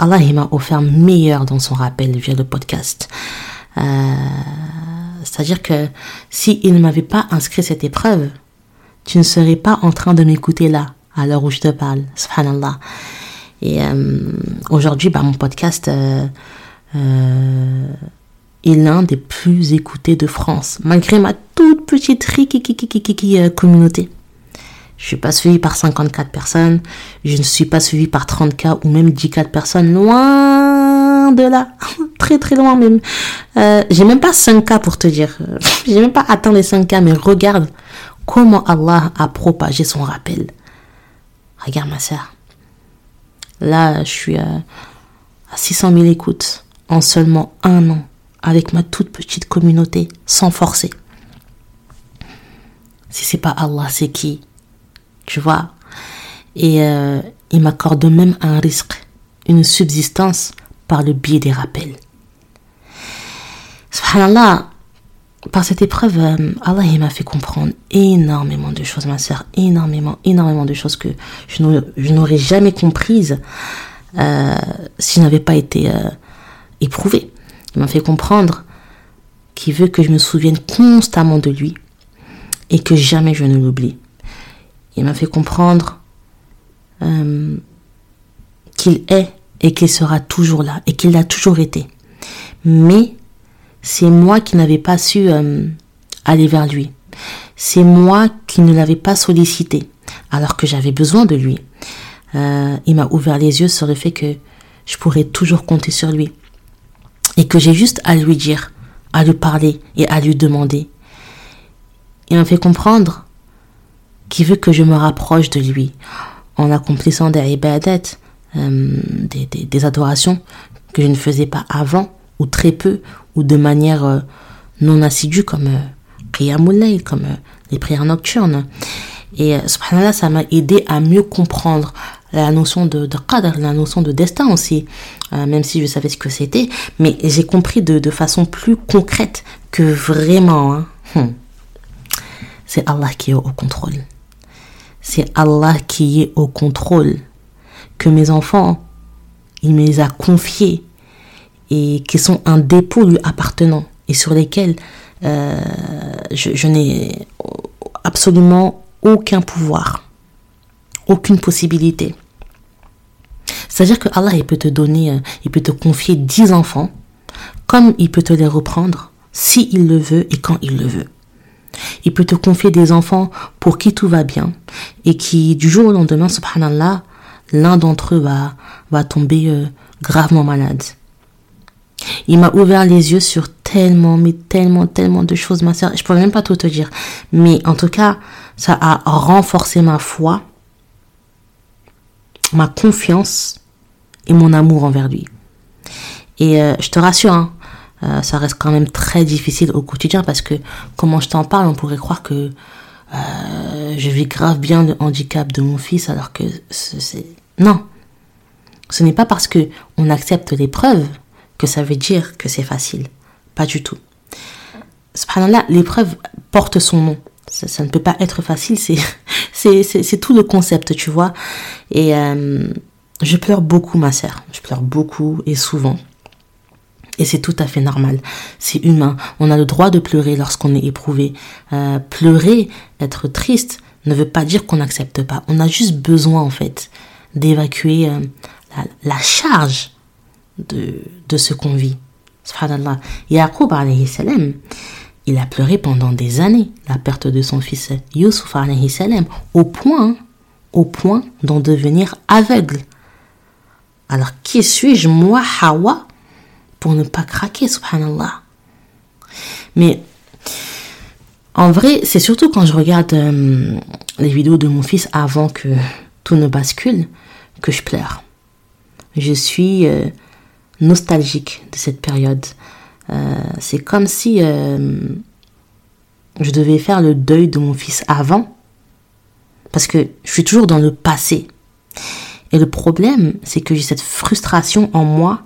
Allah m'a offert meilleur dans son rappel via le podcast. Euh, c'est-à-dire que s'il il ne m'avait pas inscrit cette épreuve, tu ne serais pas en train de m'écouter là, à l'heure où je te parle. Subhanallah. Et euh, aujourd'hui, bah, mon podcast euh, est l'un des plus écoutés de France, malgré ma toute petite communauté. Je suis pas suivi par 54 personnes. Je ne suis pas suivi par 30 cas ou même 10 cas de personnes. Loin de là. très très loin même. Euh, j'ai même pas 5 cas pour te dire. j'ai même pas atteint les 5 cas. Mais regarde comment Allah a propagé son rappel. Regarde ma sœur. Là, je suis à 600 000 écoutes en seulement un an avec ma toute petite communauté sans forcer. Si c'est pas Allah, c'est qui? Tu vois. Et euh, il m'accorde même un risque, une subsistance par le biais des rappels. Subhanallah, par cette épreuve, euh, Allah m'a fait comprendre énormément de choses, ma soeur, énormément, énormément de choses que je n'aurais jamais comprises euh, si je n'avais pas été éprouvé. Il m'a fait comprendre qu'il veut que je me souvienne constamment de lui et que jamais je ne l'oublie. Il m'a fait comprendre euh, qu'il est et qu'il sera toujours là et qu'il a toujours été. Mais c'est moi qui n'avais pas su euh, aller vers lui. C'est moi qui ne l'avais pas sollicité alors que j'avais besoin de lui. Euh, il m'a ouvert les yeux sur le fait que je pourrais toujours compter sur lui et que j'ai juste à lui dire, à lui parler et à lui demander. Il m'a fait comprendre qui veut que je me rapproche de lui en accomplissant des ibadat, euh, des, adorations que je ne faisais pas avant ou très peu ou de manière euh, non assidue comme euh, comme euh, les prières nocturnes. Et subhanallah, ça m'a aidé à mieux comprendre la notion de, de qadr, la notion de destin aussi, même si je savais ce que c'était, mais j'ai compris de, de, façon plus concrète que vraiment, hein, hmm, c'est Allah qui est au contrôle c'est Allah qui est au contrôle, que mes enfants, il me les a confiés et qui sont un dépôt lui appartenant et sur lesquels euh, je, n'ai absolument aucun pouvoir. aucune possibilité. C'est-à-dire que Allah, il peut te donner, euh, il peut te confier dix enfants, comme il peut te les reprendre, si il le veut et quand il le veut. Il peut te confier des enfants pour qui tout va bien et qui, du jour au lendemain, subhanallah, l'un d'entre eux va, va tomber euh, gravement malade. Il m'a ouvert les yeux sur tellement, mais tellement, tellement de choses, ma soeur. Je pourrais même pas tout te dire. Mais en tout cas, ça a renforcé ma foi, ma confiance et mon amour envers lui. Et euh, je te rassure, hein, euh, ça reste quand même très difficile au quotidien parce que comment je t'en parle, on pourrait croire que euh, je vis grave bien le handicap de mon fils alors que c'est non. Ce n'est pas parce que on accepte l'épreuve que ça veut dire que c'est facile. Pas du tout. Subhanallah, l'épreuve porte son nom. Ça, ne peut pas être facile, c'est, c'est, tout le concept, tu vois. Et euh, je pleure beaucoup, ma sœur. Je pleure beaucoup et souvent. Et c'est tout à fait normal. C'est humain. On a le droit de pleurer lorsqu'on est éprouvé. Euh, pleurer, être triste, ne veut pas dire qu'on n'accepte pas. On a juste besoin, en fait, d'évacuer euh, la, charge de, de ce qu'on vit. Subhanallah. Yaqub alayhi salam, il a pleuré pendant des années la perte de son fils Yusuf alayhi salam, au point, au point d'en devenir aveugle. Alors qui suis-je, moi, Hawa, pour ne pas craquer, subhanallah Mais en vrai, c'est surtout quand je regarde euh, les vidéos de mon fils avant que tout ne bascule que je pleure. Je suis euh, nostalgique de cette période. Euh, c'est comme si je devais faire le deuil de mon fils avant, parce que je suis toujours dans le passé. Et le problème, c'est que j'ai cette frustration en moi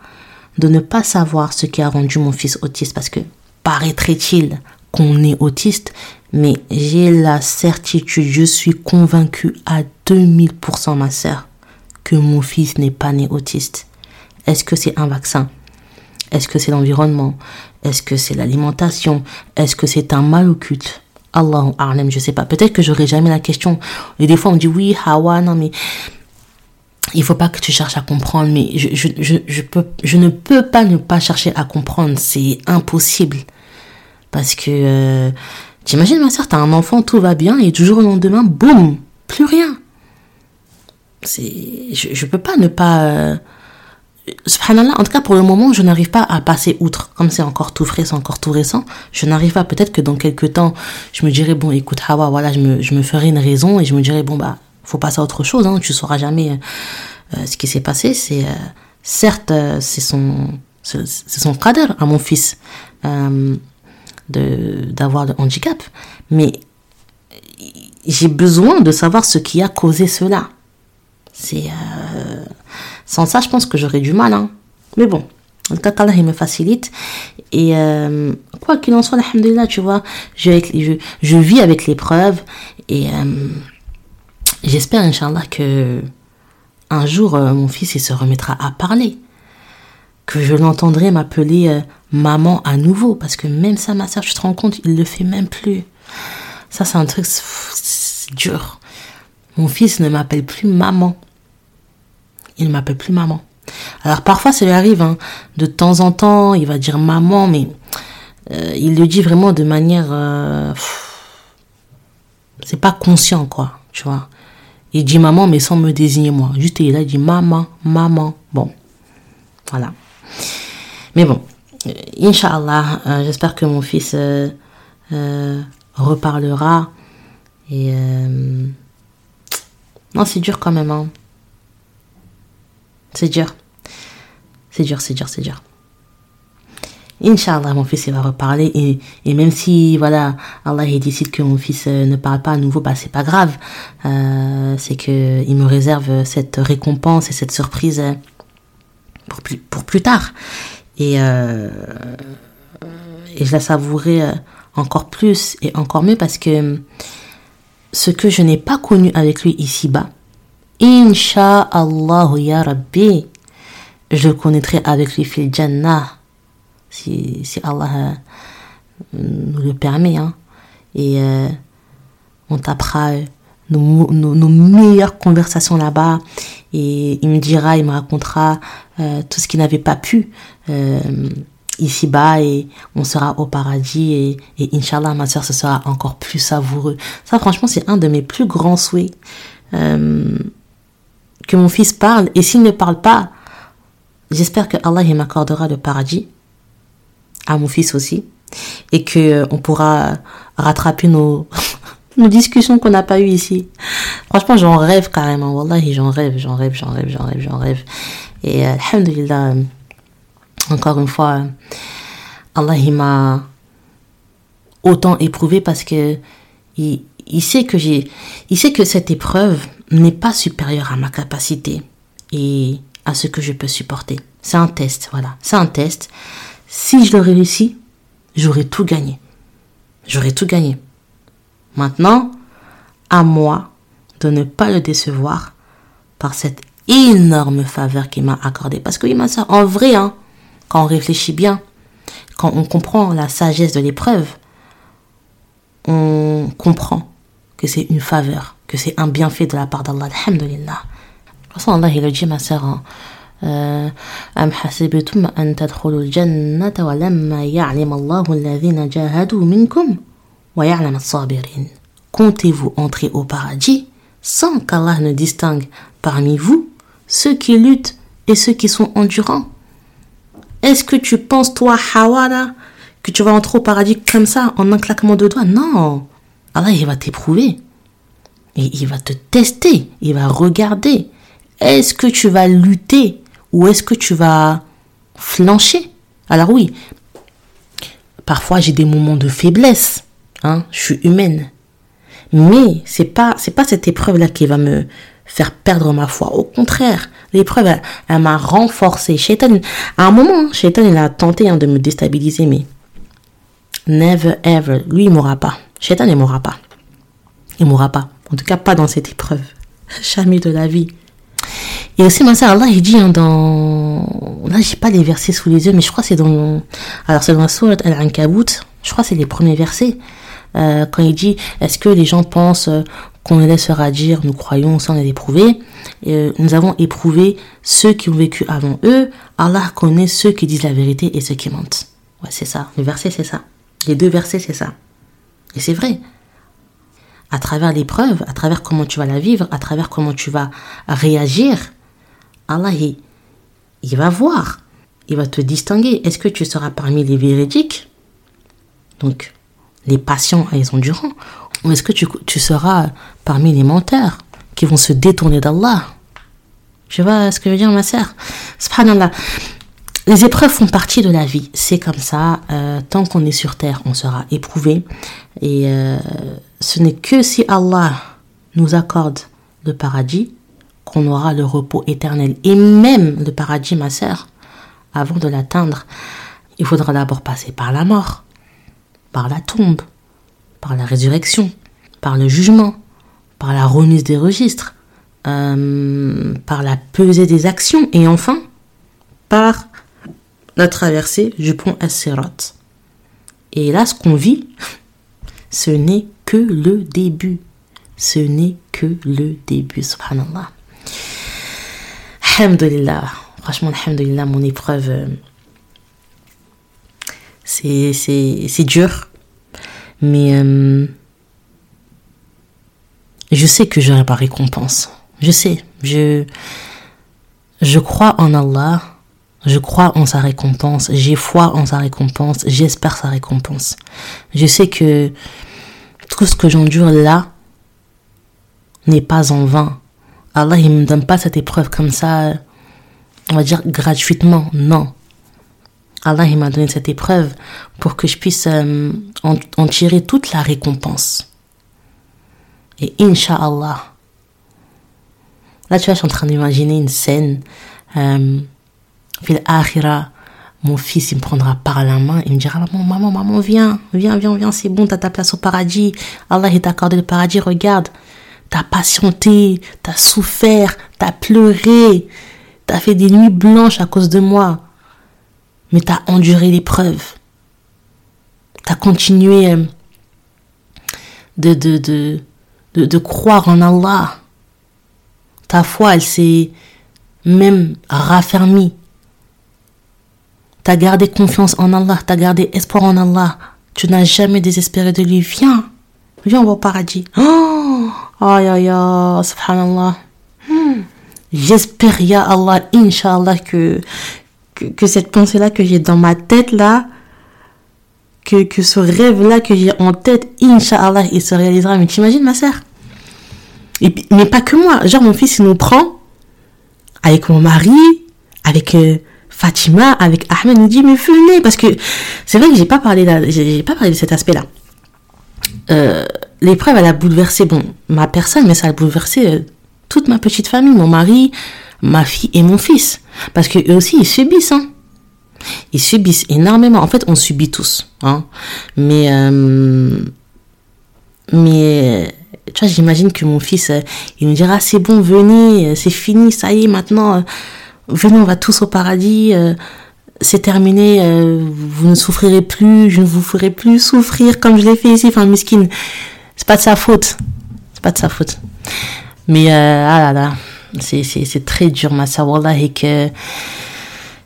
de ne pas savoir ce qui a rendu mon fils autiste, parce que paraîtrait-il qu'on est autiste, mais j'ai la certitude, je suis convaincue à 2000% ma sœur, que mon fils n'est pas né autiste. Est-ce que c'est un vaccin? Est-ce que c'est l'environnement? Est-ce que c'est l'alimentation? Est-ce que c'est un mal occulte Allahu A'lam, je sais pas. Peut-être que j'aurai jamais la question. Et des fois, on dit oui, Hawa, non, mais il faut pas que tu cherches à comprendre. Mais je, je, je, je, peux, je ne peux pas ne pas chercher à comprendre. C'est impossible. Parce que, euh, t'imagines, ma soeur, t'as un enfant, tout va bien, et du jour au lendemain, boum, plus rien. Je, je peux pas ne pas, euh, subhanallah, en tout cas pour le moment, je n'arrive pas à passer outre. Comme c'est encore tout frais, c'est encore tout récent, je n'arrive pas. Peut-être que dans quelques temps, je me dirais, bon, écoute, Hawa, voilà, je me, je me ferai une raison et je me dirais, bon, bah, faut passer à autre chose, hein, tu sauras jamais euh, euh, ce qui s'est passé. C'est, euh, certes, c'est son, c'est son à mon fils de, d'avoir le handicap, mais j'ai besoin de savoir ce qui a causé cela. C'est, sans ça, je pense que j'aurais du mal. Hein. Mais bon, en tout cas, Allah, il me facilite. Et euh, quoi qu'il en soit, alhamdulillah, tu vois, je, je, je vis avec l'épreuve. Et euh, j'espère, Inch'Allah, que un jour, euh, mon fils, il se remettra à parler. Que je l'entendrai m'appeler maman à nouveau. Parce que même ça, ma soeur, tu te rends compte, il le fait même plus. Ça, c'est un truc dur. Mon fils ne m'appelle plus maman il ne m'appelle plus maman. Alors parfois ça lui arrive, hein, de temps en temps, il va dire maman, mais euh, il le dit vraiment de manière... Euh, c'est pas conscient, quoi, tu vois. Il dit maman, mais sans me désigner moi. Juste, il a dit maman, maman. Bon, voilà. Mais bon, euh, Inch'Allah, j'espère que mon fils reparlera. Et... non, c'est dur quand même, hein. C'est dur. C'est dur, c'est dur, c'est dur. Inch'Allah, mon fils, il va reparler. Et, et même si, voilà, Allah il décide que mon fils euh, ne parle pas à nouveau, bah, c'est pas grave. Euh, c'est que il me réserve cette récompense et cette surprise euh, pour plus, pour plus tard. Et, et je la savourerai encore plus et encore mieux parce que ce que je n'ai pas connu avec lui ici-bas, Inch'Allah, ya Rabbi, je le connaîtrai avec lui fil Jannah, si, Allah euh, nous le permet. Hein. Et euh, on tapera nos, nos, meilleures conversations là-bas. Et il me dira, il me racontera euh, tout ce qu'il n'avait pas pu euh, ici-bas et on sera au paradis et, et Inch'Allah, ma soeur, ce sera encore plus savoureux. Ça, franchement, c'est un de mes plus grands souhaits. Euh, que mon fils parle et s'il ne parle pas, j'espère que Allah m'accordera le paradis à mon fils aussi et que euh, on pourra rattraper nos nos discussions qu'on n'a pas eues ici. Franchement, j'en rêve carrément. Wallahi, j'en rêve, j'en rêve, j'en rêve, j'en rêve, j'en rêve. Et euh, alhamdulillah, euh, encore une fois, Allah m'a autant éprouvé parce que il, il sait que j'ai, il sait que cette épreuve n'est pas supérieure à ma capacité et à ce que je peux supporter. C'est un test, voilà. C'est un test. Si je le réussis, j'aurai tout gagné. J'aurai tout gagné. Maintenant, à moi de ne pas le décevoir par cette énorme faveur qu'il m'a accordée. Parce que oui, ma soeur, en vrai, hein, quand on réfléchit bien, quand on comprend la sagesse de l'épreuve, on comprend que c'est une faveur, que c'est un bienfait de la part d'Allah. Alhamdulillah. Allah, il le dit, ma soeur, hein, أم حسبتم أن تدخلوا الجنة ولما يعلم الله الذين جاهدوا منكم ويعلم الصابرين Comptez-vous entrer au paradis sans qu'Allah ne distingue parmi vous ceux qui luttent et ceux qui sont endurants Est-ce que tu penses, toi, Hawala, que tu vas entrer au paradis comme ça, en un claquement de doigts Non Allah, il va t'éprouver. Et il va te tester. Il va regarder. Est-ce que tu vas lutter ou est-ce que tu vas flancher? Alors oui, parfois j'ai des moments de faiblesse. Hein, je suis humaine. Mais c'est pas pas cette épreuve là qui va me faire perdre ma foi. Au contraire, l'épreuve elle, m'a renforcé. Shaitan, à un moment, Shaitan il a tenté hein, de me déstabiliser, mais never ever, lui il mourra pas. Shaitan ne mourra pas. Il mourra pas. En tout cas pas dans cette épreuve. Jamais de la vie. Et aussi, ma soeur, Allah, il dit hein, dans... Là, j'ai pas les versets sous les yeux, mais je crois que c'est dans... Alors, c'est dans la sourate Al-Ankabut. Je crois que c'est les premiers versets. Euh, quand il dit, est-ce que les gens pensent euh, qu'on les laissera dire, nous croyons sans les éprouver euh, Nous avons éprouvé ceux qui ont vécu avant eux. Allah connaît ceux qui disent la vérité et ceux qui mentent. Ouais, c'est ça. Le verset, c'est ça. Les deux versets, c'est ça. Et c'est vrai à travers l'épreuve, à travers comment tu vas la vivre, à travers comment tu vas réagir, Allah, il, va voir, il va te distinguer. Est-ce que tu seras parmi les véridiques, donc les patients et les endurants, ou est-ce que tu, tu seras parmi les menteurs qui vont se détourner d'Allah? Tu vois ce que je veux dire, ma sœur? Subhanallah. Les épreuves font partie de la vie, c'est comme ça. Euh, tant qu'on est sur terre, on sera éprouvé. Et euh, ce n'est que si Allah nous accorde le paradis qu'on aura le repos éternel. Et même le paradis, ma sœur, avant de l'atteindre, il faudra d'abord passer par la mort, par la tombe, par la résurrection, par le jugement, par la remise des registres, euh, par la pesée des actions et enfin par la traversée du pont As-Sirat. Et là, ce qu'on vit, ce n'est que le début. Ce n'est que le début, subhanallah. Alhamdulillah. Franchement, alhamdulillah, mon épreuve, euh, c'est, c'est, c'est dur. Mais euh, je sais que j'aurai pas récompense. Je sais. Je, je crois en Allah je crois en sa récompense, j'ai foi en sa récompense, j'espère sa récompense. Je sais que tout ce que j'endure là n'est pas en vain. Allah, il me donne pas cette épreuve comme ça, on va dire gratuitement, non. Allah, il m'a donné cette épreuve pour que je puisse euh, en, tirer toute la récompense. Et Inch'Allah. Là, tu vois, je suis en train d'imaginer une scène. Euh, mon fils, il me prendra par la main, il me dira, maman, maman, maman, viens, viens, viens, viens, c'est bon, t'as ta place au paradis. Allah, il t'a accordé le paradis, regarde. T'as patienté, t'as souffert, t'as pleuré, t'as fait des nuits blanches à cause de moi. Mais t'as enduré l'épreuve. T'as continué euh, de, croire en Allah. Ta foi, elle s'est même raffermie. T'as gardé confiance en Allah, t'as gardé espoir en Allah. Tu n'as jamais désespéré de lui. Viens, viens, au paradis. Oh, aïe, aïe, aïe, subhanallah. Hmm. J'espère, ya Allah, inshallah, que, que, cette pensée-là que j'ai dans ma tête, là, que, que ce rêve-là que j'ai en tête, inshallah, il se réalisera. Mais t'imagines, ma sœur? Mais pas que moi. Genre, mon fils, il nous prend avec mon mari, avec euh, Fatima, avec Ahmed, il nous dit, mais venez, parce que c'est vrai que j'ai pas pas parlé de cet aspect-là. Euh, L'épreuve, elle a bouleversé, bon, ma personne, mais ça a bouleversé euh, toute ma petite famille, mon mari, ma fille et mon fils. Parce que eux aussi, ils subissent, hein. Ils subissent énormément. En fait, on subit tous, hein. Mais, euh, mais, tu vois, j'imagine que mon fils, euh, il me dira, c'est bon, venez, euh, c'est fini, ça y est, maintenant, euh, venez, on va tous au paradis, euh, c'est terminé, euh, vous ne souffrirez plus, je ne vous ferai plus souffrir comme je l'ai fait ici. Enfin, miskin, c'est pas de sa faute. C'est pas de sa faute. Mais, euh, ah là là, c'est, très dur, ma sœur, wallah, et que,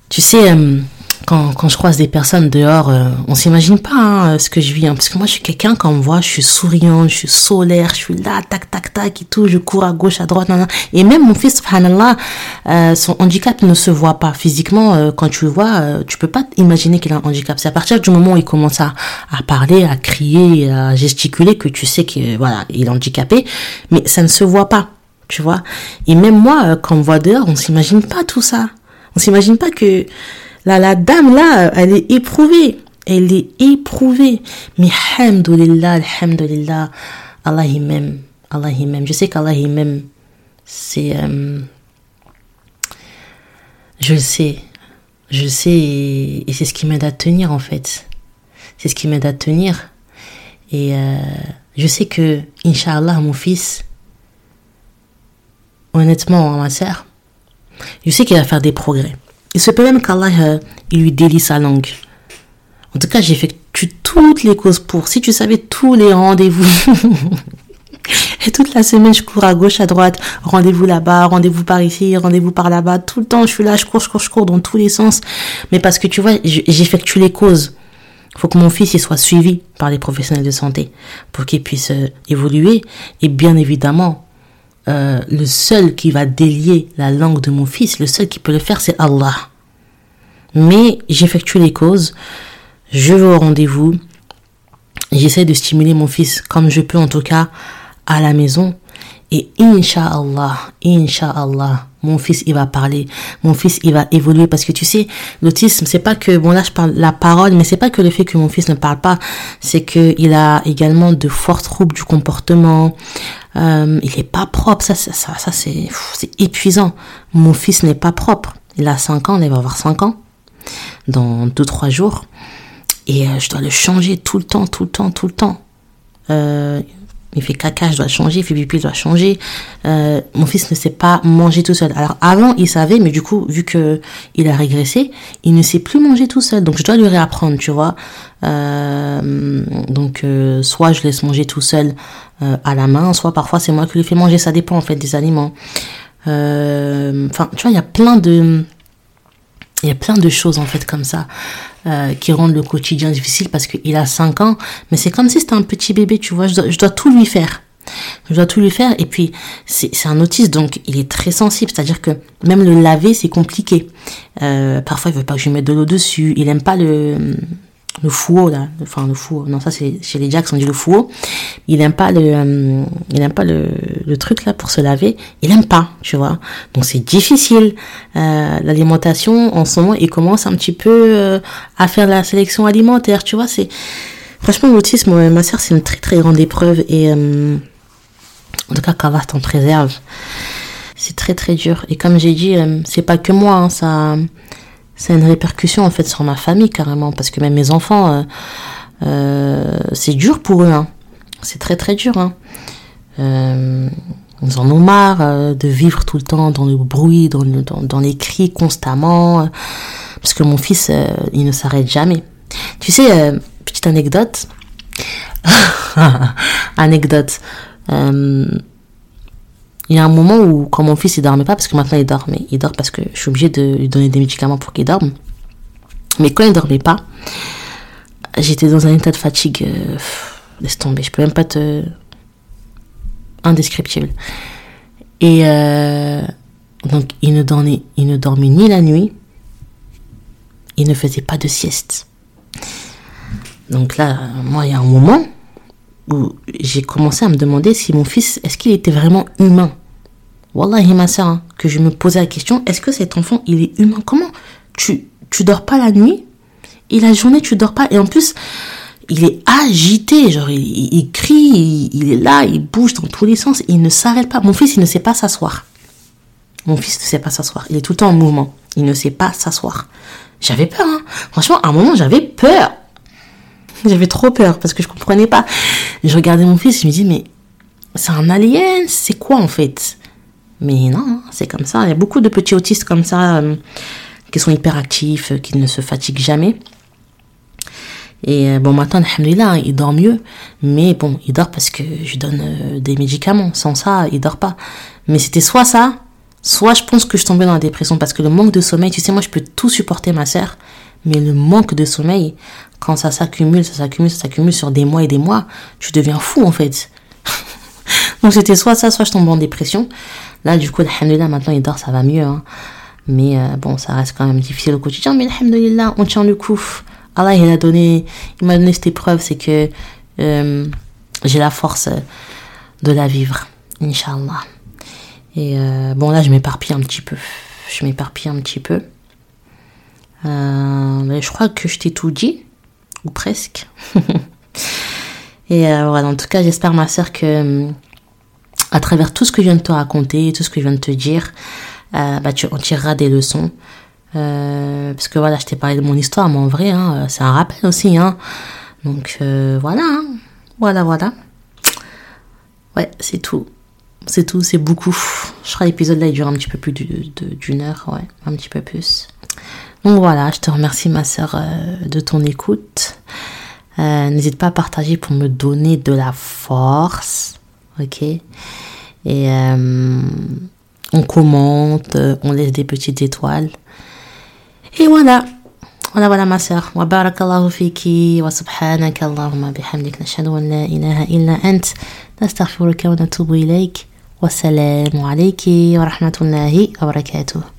tu sais, euh, quand, quand je croise des personnes dehors, euh, on s'imagine pas hein, ce que je vis. hein. parce que moi, je suis quelqu'un, quand on me voit, je suis souriante, je suis solaire, je suis là, tac, tac, tac, et tout. Je cours à gauche, à droite, nan, nan. Et même mon fils, subhanallah, euh, son handicap ne se voit pas. Physiquement, euh, quand tu le vois, euh, tu peux pas imaginer qu'il a un handicap. C'est à partir du moment où il commence à, à parler, à crier, à gesticuler, que tu sais que voilà, il est handicapé. Mais ça ne se voit pas. Tu vois Et même moi, euh, quand on me voit dehors, on s'imagine pas tout ça. On s'imagine pas que la, la dame là, elle est éprouvée. Elle est éprouvée. Mais alhamdoulilah, alhamdoulilah, Allah il m'aime. Allah il m'aime. Je sais qu'Allah il m'aime. C'est... euh, je le sais. Je le sais et, et c'est ce qui m'aide à tenir en fait. C'est ce qui m'aide à tenir. Et euh, je sais que, Inch'Allah, mon fils, honnêtement, ma sœur, je sais qu'il va faire des progrès. Il se peut même qu'Allah euh, il lui délie sa langue. En tout cas, j'effectue toutes les causes pour. Si tu savais tous les rendez-vous. Et toute la semaine, je cours à gauche, à droite. Rendez-vous là-bas, rendez-vous par ici, rendez-vous par là-bas. Tout le temps, je suis là, je cours, je cours, je cours dans tous les sens. Mais parce que tu vois, j'effectue les causes. Il faut que mon fils il soit suivi par les professionnels de santé pour qu'il puisse euh, évoluer. Et bien évidemment, euh, le seul qui va délier la langue de mon fils, le seul qui peut le faire, c'est Allah. Mais j'effectue les causes, je vais au rendez-vous, j'essaie de stimuler mon fils comme je peux en tout cas à la maison. Et Inch'Allah, Inch'Allah, mon fils il va parler, mon fils il va évoluer parce que tu sais, l'autisme c'est pas que, bon là je parle la parole, mais c'est pas que le fait que mon fils ne parle pas, c'est que il a également de forts troubles du comportement, euh, il est pas propre, ça, ça, ça, ça c'est, c'est épuisant. Mon fils n'est pas propre, il a 5 ans, il va avoir 5 ans dans 2-3 jours. Et euh, je dois le changer tout le temps, tout le temps, tout le temps. Euh, il fait caca, je dois changer, il fait pipi, je dois changer. Euh, mon fils ne sait pas manger tout seul. Alors avant, il savait, mais du coup, vu que il a régressé, il ne sait plus manger tout seul. Donc je dois lui réapprendre, tu vois. Euh, donc euh, soit je laisse manger tout seul à la main, soit parfois c'est moi qui lui fais manger. Ça dépend en fait des aliments. Enfin, tu vois, il y a plein de il y a plein de choses en fait comme ça euh, qui rendent le quotidien difficile parce qu'il a 5 ans, mais c'est comme si c'était un petit bébé, tu vois, je dois, je dois tout lui faire. Je dois tout lui faire. Et puis c'est un autiste donc il est très sensible, c'est-à-dire que même le laver c'est compliqué. Euh, parfois il veut pas que je lui mette de l'eau dessus, il aime pas le le fouet là, enfin le fouet, non ça c'est chez les Jacks on dit le fouet. Il aime pas le, euh, il aime pas le, le truc là pour se laver, il aime pas, tu vois. Donc c'est difficile. Euh, L'alimentation en ce moment il commence un petit peu euh, à faire la sélection alimentaire, tu vois. C'est franchement l'autisme, ma sœur c'est une très très grande épreuve et euh, en tout cas qu'Allah t'en préserve. C'est très très dur et comme j'ai dit, euh, c'est pas que moi, hein, ça ça a une répercussion en fait sur ma famille carrément parce que même mes enfants euh, euh, c'est dur pour eux hein. c'est très très dur hein. Euh, ils en ont marre de vivre tout le temps dans le bruit dans, le- dans, les cris constamment parce que mon fils il ne s'arrête jamais tu sais petite anecdote anecdote il y a un moment où, quand mon fils il dormait pas, parce que maintenant il dort, mais il dort parce que je suis obligée de lui donner des médicaments pour qu'il dorme. Mais quand il dormait pas, j'étais dans un état de fatigue. Euh, laisse tomber, je peux même pas te. indescriptible. Et euh, donc, il ne, dormait, il ne dormait ni la nuit, il ne faisait pas de sieste. Donc là, moi, il y a un moment où j'ai commencé à me demander si mon fils, est-ce qu'il était vraiment humain? Wallahi, ma soeur, hein, que je me posais la question, est-ce que cet enfant, il est humain? Comment tu, tu dors pas la nuit et la journée, tu dors pas? Et en plus, il est agité, genre, il, crie, il, est là, il bouge dans tous les sens, il ne s'arrête pas. Mon fils, il ne sait pas s'asseoir. Mon fils ne sait pas s'asseoir. Il est tout le temps en mouvement. Il ne sait pas s'asseoir. J'avais peur, hein. Franchement, à un moment, j'avais peur. J'avais trop peur parce que je comprenais pas. Je regardais mon fils, je me dis, mais c'est un alien, c'est quoi en fait? Mais non, hein, c'est comme ça. Il y a beaucoup de petits autistes comme ça euh, qui sont hyper actifs, qui ne se fatiguent jamais. Et euh, bon, maintenant, alhamdoulilah, il dort mieux. Mais bon, il dort parce que je donne euh, des médicaments. Sans ça, il dort pas. Mais c'était soit ça, soit je pense que je tombais dans la dépression. Parce que le manque de sommeil, tu sais, moi, je peux tout supporter, ma sœur. Mais le manque de sommeil, quand ça s'accumule, ça s'accumule, ça s'accumule sur des mois et des mois, tu deviens fou, en fait. Donc c'était soit ça, soit je tombe en dépression. Là, du coup, alhamdoulilah, maintenant, il dort, ça va mieux. Hein. Mais euh, bon, ça reste quand même difficile au quotidien. Mais alhamdoulilah, on tient le coup. Allah, il a donné, il m'a donné cette épreuve, c'est que euh, j'ai la force de la vivre, Inch'Allah. Et euh, bon, là, je m'éparpille un petit peu. Je m'éparpille un petit peu. Mais je crois que je t'ai tout dit, ou presque. Et voilà, en tout cas, j'espère, ma soeur, que à travers tout ce que je viens de te raconter, tout ce que je viens de te dire, bah, tu en tireras des leçons. Euh, parce que voilà, je t'ai parlé de mon histoire, mais en vrai, hein, c'est un rappel aussi. Hein. Donc euh, voilà, hein. voilà, voilà. Ouais, c'est tout. C'est tout, c'est beaucoup. Je crois l'épisode là, il dure un petit peu plus d'une heure, ouais, un petit peu plus. Donc voilà, je te remercie ma soeur euh, de ton écoute. N'hésite pas à partager pour me donner de la force, ok? Et on commente, on laisse des petites étoiles. Et voilà. Voilà, voilà ma sœur. Wa barakallahu fiki wa subhanaka Allahumma bihamdik nashhadu an la ilaha illa ant nastaghfiruka wa natubu ilayk. Wassalamu alayki wa rahmatullahi wa barakatuh.